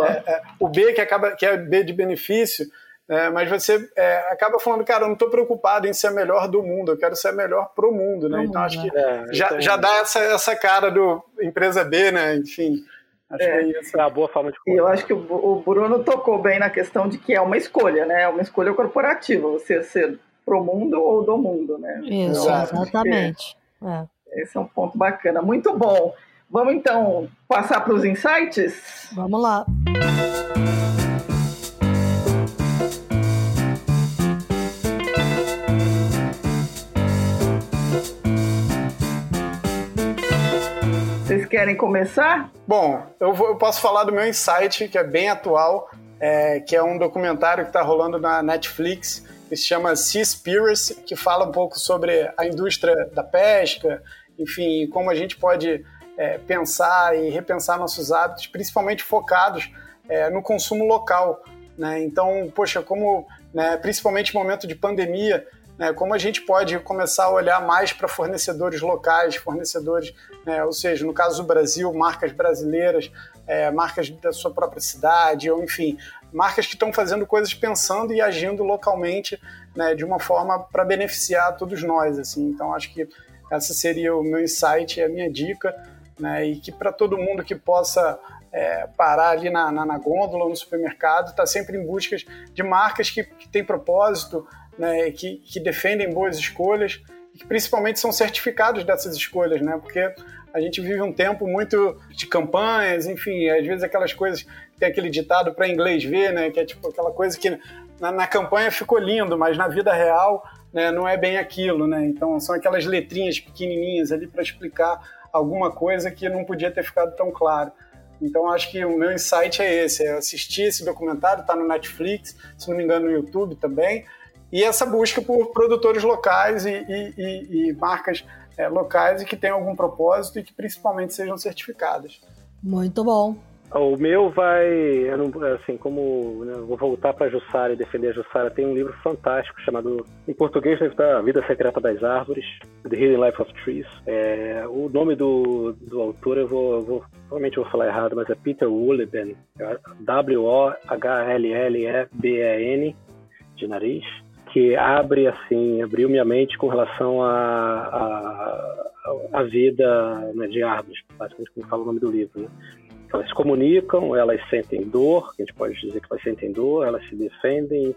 é, é, o B que acaba que é B de benefício, é, mas você é, acaba falando, cara, eu não estou preocupado em ser a melhor do mundo, eu quero ser a melhor pro mundo, né? então acho que é, já, então... já dá essa, essa cara do empresa B, né? Enfim. Acho é, que é isso. É a boa forma de E eu acho que o, Bruno tocou bem na questão de que é uma escolha, né? É uma escolha corporativa, você ser pro mundo ou do mundo, né? Isso, então, exatamente. Esse é um ponto bacana. Muito bom. Vamos então passar para os insights? Vamos lá. Vocês querem começar? Bom, eu, vou, eu posso falar do meu insight, que é bem atual, é, que é um documentário que está rolando na Netflix, que se chama Seaspiracy, que fala um pouco sobre a indústria da pesca, enfim, como a gente pode é, pensar e repensar nossos hábitos, principalmente focados é, no consumo local. Né? Então, poxa, como, né, principalmente no momento de pandemia, né, como a gente pode começar a olhar mais para fornecedores locais, fornecedores, né, ou seja, no caso do Brasil, marcas brasileiras, é, marcas da sua própria cidade, ou enfim, marcas que estão fazendo coisas pensando e agindo localmente né, de uma forma para beneficiar todos nós. Assim. Então, acho que essa seria o meu insight, a minha dica né, e que para todo mundo que possa é, parar ali na, na, na, gôndola no supermercado, está sempre em busca de marcas que, que têm propósito, né, que, que defendem boas escolhas e que principalmente são certificados dessas escolhas, né, porque a gente vive um tempo muito de campanhas, enfim, às vezes aquelas coisas, tem aquele ditado para inglês ver, né, que é tipo aquela coisa que na, na campanha ficou lindo, mas na vida real né, não é bem aquilo, né? Então são aquelas letrinhas pequenininhas ali para explicar alguma coisa que não podia ter ficado tão claro. Então acho que o meu insight é esse, é assistir esse documentário, está no Netflix, se não me engano no YouTube também, e essa busca por produtores locais e, e, e, e marcas é, locais e que tenham algum propósito e que principalmente sejam certificadas. Muito bom. O meu vai, assim, como né, vou voltar para Jussara e defender a Jussara, tem um livro fantástico chamado, em português deve estar A Vida Secreta das Árvores, The Hidden Life of Trees. É, o nome do, do autor eu vou, vou, provavelmente vou falar errado, mas é Peter Wolleben, W-O-H-L-L-E-B-E-N, de nariz, que abre, assim, abriu minha mente com relação a, a, a vida né, de árvores, basicamente como fala o nome do livro, né? Elas comunicam, elas sentem dor, a gente pode dizer que elas sentem dor, elas se defendem,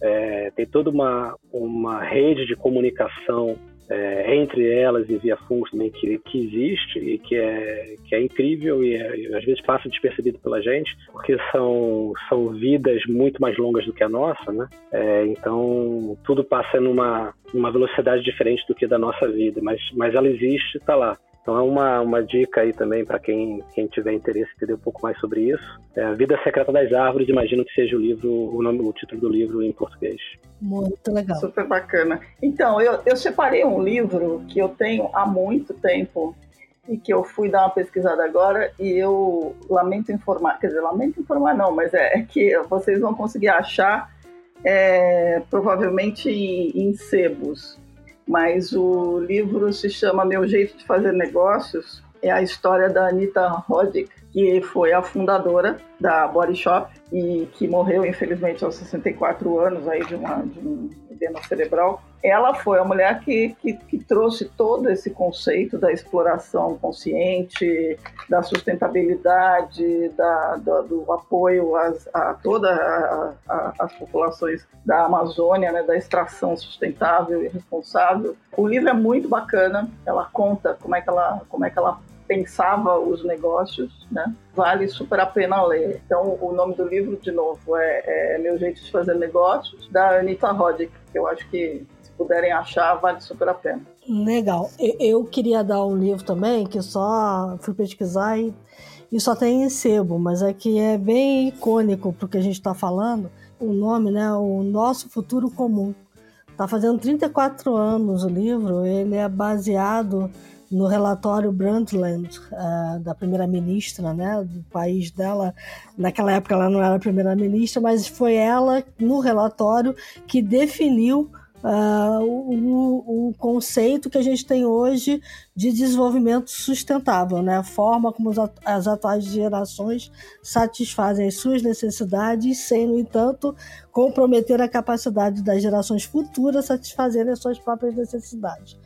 é, tem toda uma, uma rede de comunicação é, entre elas e via fungos também que, que existe e que é, que é incrível e, é, e, às vezes passa despercebido pela gente, porque são, são vidas muito mais longas do que a nossa, né? É, então tudo passa numa, numa velocidade diferente do que da nossa vida, mas, mas ela existe, está lá. Então é uma, uma dica aí também para quem, quem tiver interesse em entender um pouco mais sobre isso. É a Vida Secreta das Árvores, imagino que seja o livro, o, nome, o título do livro em português. Muito legal. Super bacana. Então, eu, eu separei um livro que eu tenho há muito tempo e que eu fui dar uma pesquisada agora e eu lamento informar, quer dizer, lamento informar não, mas é, é que vocês vão conseguir achar é, provavelmente em sebos mas o livro se chama Meu Jeito de Fazer Negócios. É a história da Anita Roddick, que foi a fundadora da Body Shop e que morreu infelizmente aos 64 anos aí de, uma, de um edema cerebral. Ela foi a mulher que, que, que trouxe todo esse conceito da exploração consciente, da sustentabilidade, da, da do apoio às, a todas as populações da Amazônia, né, da extração sustentável e responsável. O livro é muito bacana. Ela conta como é que ela, como é que ela pensava os negócios, né? Vale super a pena ler. Então, o nome do livro, de novo, é, é Meu Jeito de Fazer Negócios, da Anita Roddick, que eu acho que, se puderem achar, vale super a pena. Legal. Eu queria dar um livro também, que só fui pesquisar e, e só tem em sebo, mas é que é bem icônico para o que a gente está falando. O nome, né? O Nosso Futuro Comum. Está fazendo 34 anos o livro, ele é baseado no relatório Brundtland, uh, da primeira-ministra né, do país dela. Naquela época ela não era primeira-ministra, mas foi ela, no relatório, que definiu uh, o, o, conceito que a gente tem hoje de desenvolvimento sustentável, né? a forma como as atuais gerações satisfazem as suas necessidades, sem, no entanto, comprometer a capacidade das gerações futuras satisfazerem as suas próprias necessidades.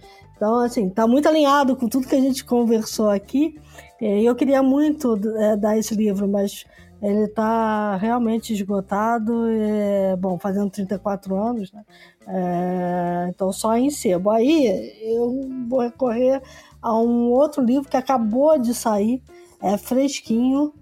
Então, assim, tá muito alinhado com tudo que a gente conversou aqui. Eu queria muito é, dar esse livro, mas ele está realmente esgotado. Bom, fazendo 34 anos, né? É, então, só em sebo. Aí eu vou recorrer a um outro livro que acabou de sair, é fresquinho,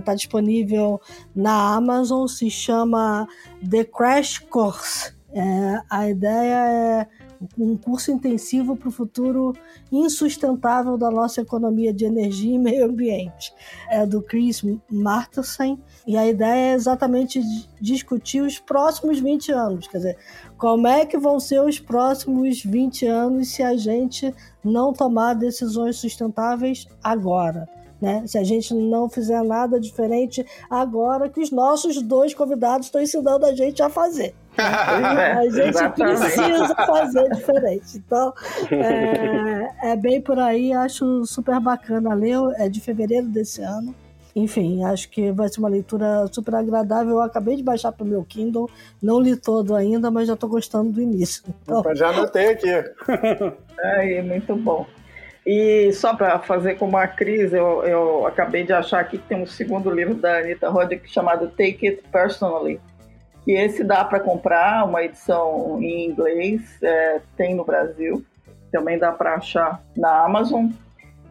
está é, disponível na Amazon, se chama The Crash Course. É, a ideia é um curso intensivo para o futuro insustentável da nossa economia de energia e meio ambiente. É do Chris Martensen, e a ideia é exatamente discutir os próximos 20 anos, quer dizer, como é que vão ser os próximos 20 anos se a gente não tomar decisões sustentáveis agora. Né? Se a gente não fizer nada diferente agora que os nossos dois convidados estão ensinando a gente a fazer. A gente precisa fazer diferente. Então, é, é, bem por aí, acho super bacana ler. É de fevereiro desse ano. Enfim, acho que vai ser uma leitura super agradável. Eu acabei de baixar para o meu Kindle, não li todo ainda, mas já estou gostando do início. Então... Já anotei aqui. Aí, muito bom. E só para fazer como a Cris, eu, eu acabei de achar aqui que tem um segundo livro da Anita Roddick chamado Take It Personally que esse dá para comprar, uma edição em inglês, é, tem no Brasil, também dá para achar na Amazon.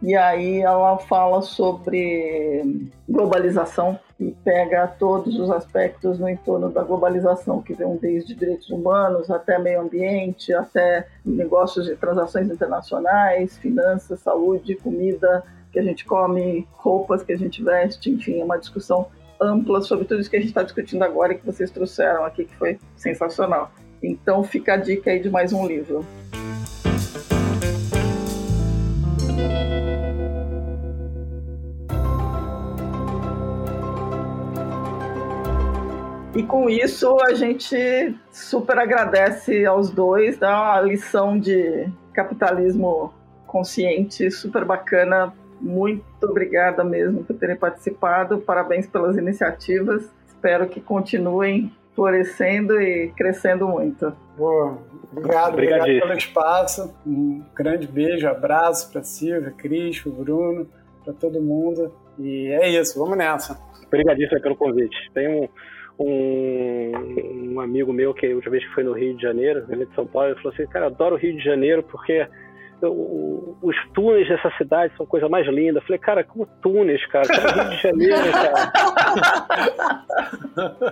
E aí ela fala sobre globalização e pega todos os aspectos no entorno da globalização, que vão desde direitos humanos até meio ambiente, até negócios de transações internacionais, finanças, saúde, comida que a gente come, roupas que a gente veste, enfim, é uma discussão ampla sobre tudo isso que a gente está discutindo agora e que vocês trouxeram aqui, que foi sensacional. Então fica a dica aí de mais um livro. E com isso a gente super agradece aos dois, dá uma lição de capitalismo consciente super bacana muito obrigada mesmo por terem participado. Parabéns pelas iniciativas. Espero que continuem florescendo e crescendo muito. Boa. Obrigado, obrigado pelo espaço. Um grande beijo, abraço para Silvia, Cris, Bruno, para todo mundo. E é isso, vamos nessa. Obrigadíssimo pelo convite. Tem um, um, um, amigo meu que a última vez que foi no Rio de Janeiro, ele é de São Paulo, ele falou assim, cara, adoro o Rio de Janeiro porque os túneis dessa cidade são coisa mais linda. Eu falei, cara, como túneis, cara? Como Rio de Janeiro, cara.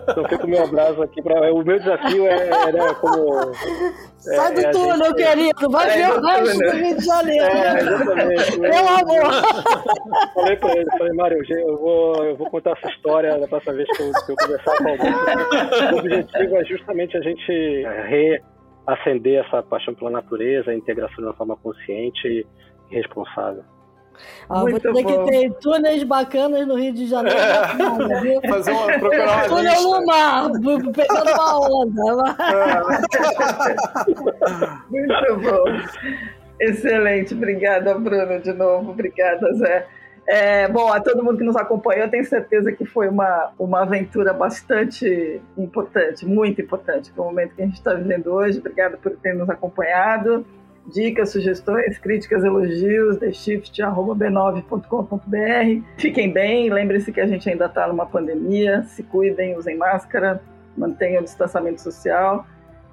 então fica o meu abraço aqui. Pra... O meu desafio é, é né, como. É, Sai do é túnel, gente... querido. Vai é, ver o resto do Rio de Janeiro. É, exatamente. Meu amor. Falei pra ele, falei, Mário, eu vou, eu vou contar essa história da próxima vez que eu, que eu conversar com alguém. O objetivo é justamente a gente re acender essa paixão pela natureza, a integração de uma forma consciente e responsável. Ah, vou ter bom. que ter túneis bacanas no Rio de Janeiro. Fazer uma, procurar uma Túnel lista. no mar, pegando uma onda. Muito bom. Excelente. Obrigada, Bruno, de novo. Obrigada, Zé. É, bom, a todo mundo que nos acompanhou, tenho certeza que foi uma, uma aventura bastante importante, muito importante para o momento que a gente está vivendo hoje. Obrigado por ter nos acompanhado. Dicas, sugestões, críticas, elogios, theshift.b9.com.br. Fiquem bem, lembrem-se que a gente ainda está numa pandemia, se cuidem, usem máscara, mantenham o distanciamento social.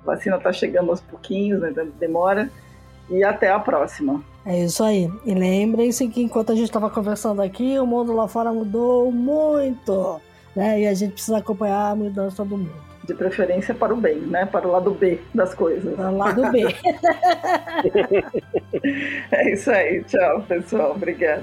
A vacina está chegando aos pouquinhos, né, demora. E até a próxima. É isso aí. E lembrem-se que enquanto a gente estava conversando aqui, o mundo lá fora mudou muito. Né? E a gente precisa acompanhar a mudança do mundo. De preferência para o bem, né? Para o lado B das coisas. Para o lado B. é isso aí. Tchau, pessoal. Obrigada.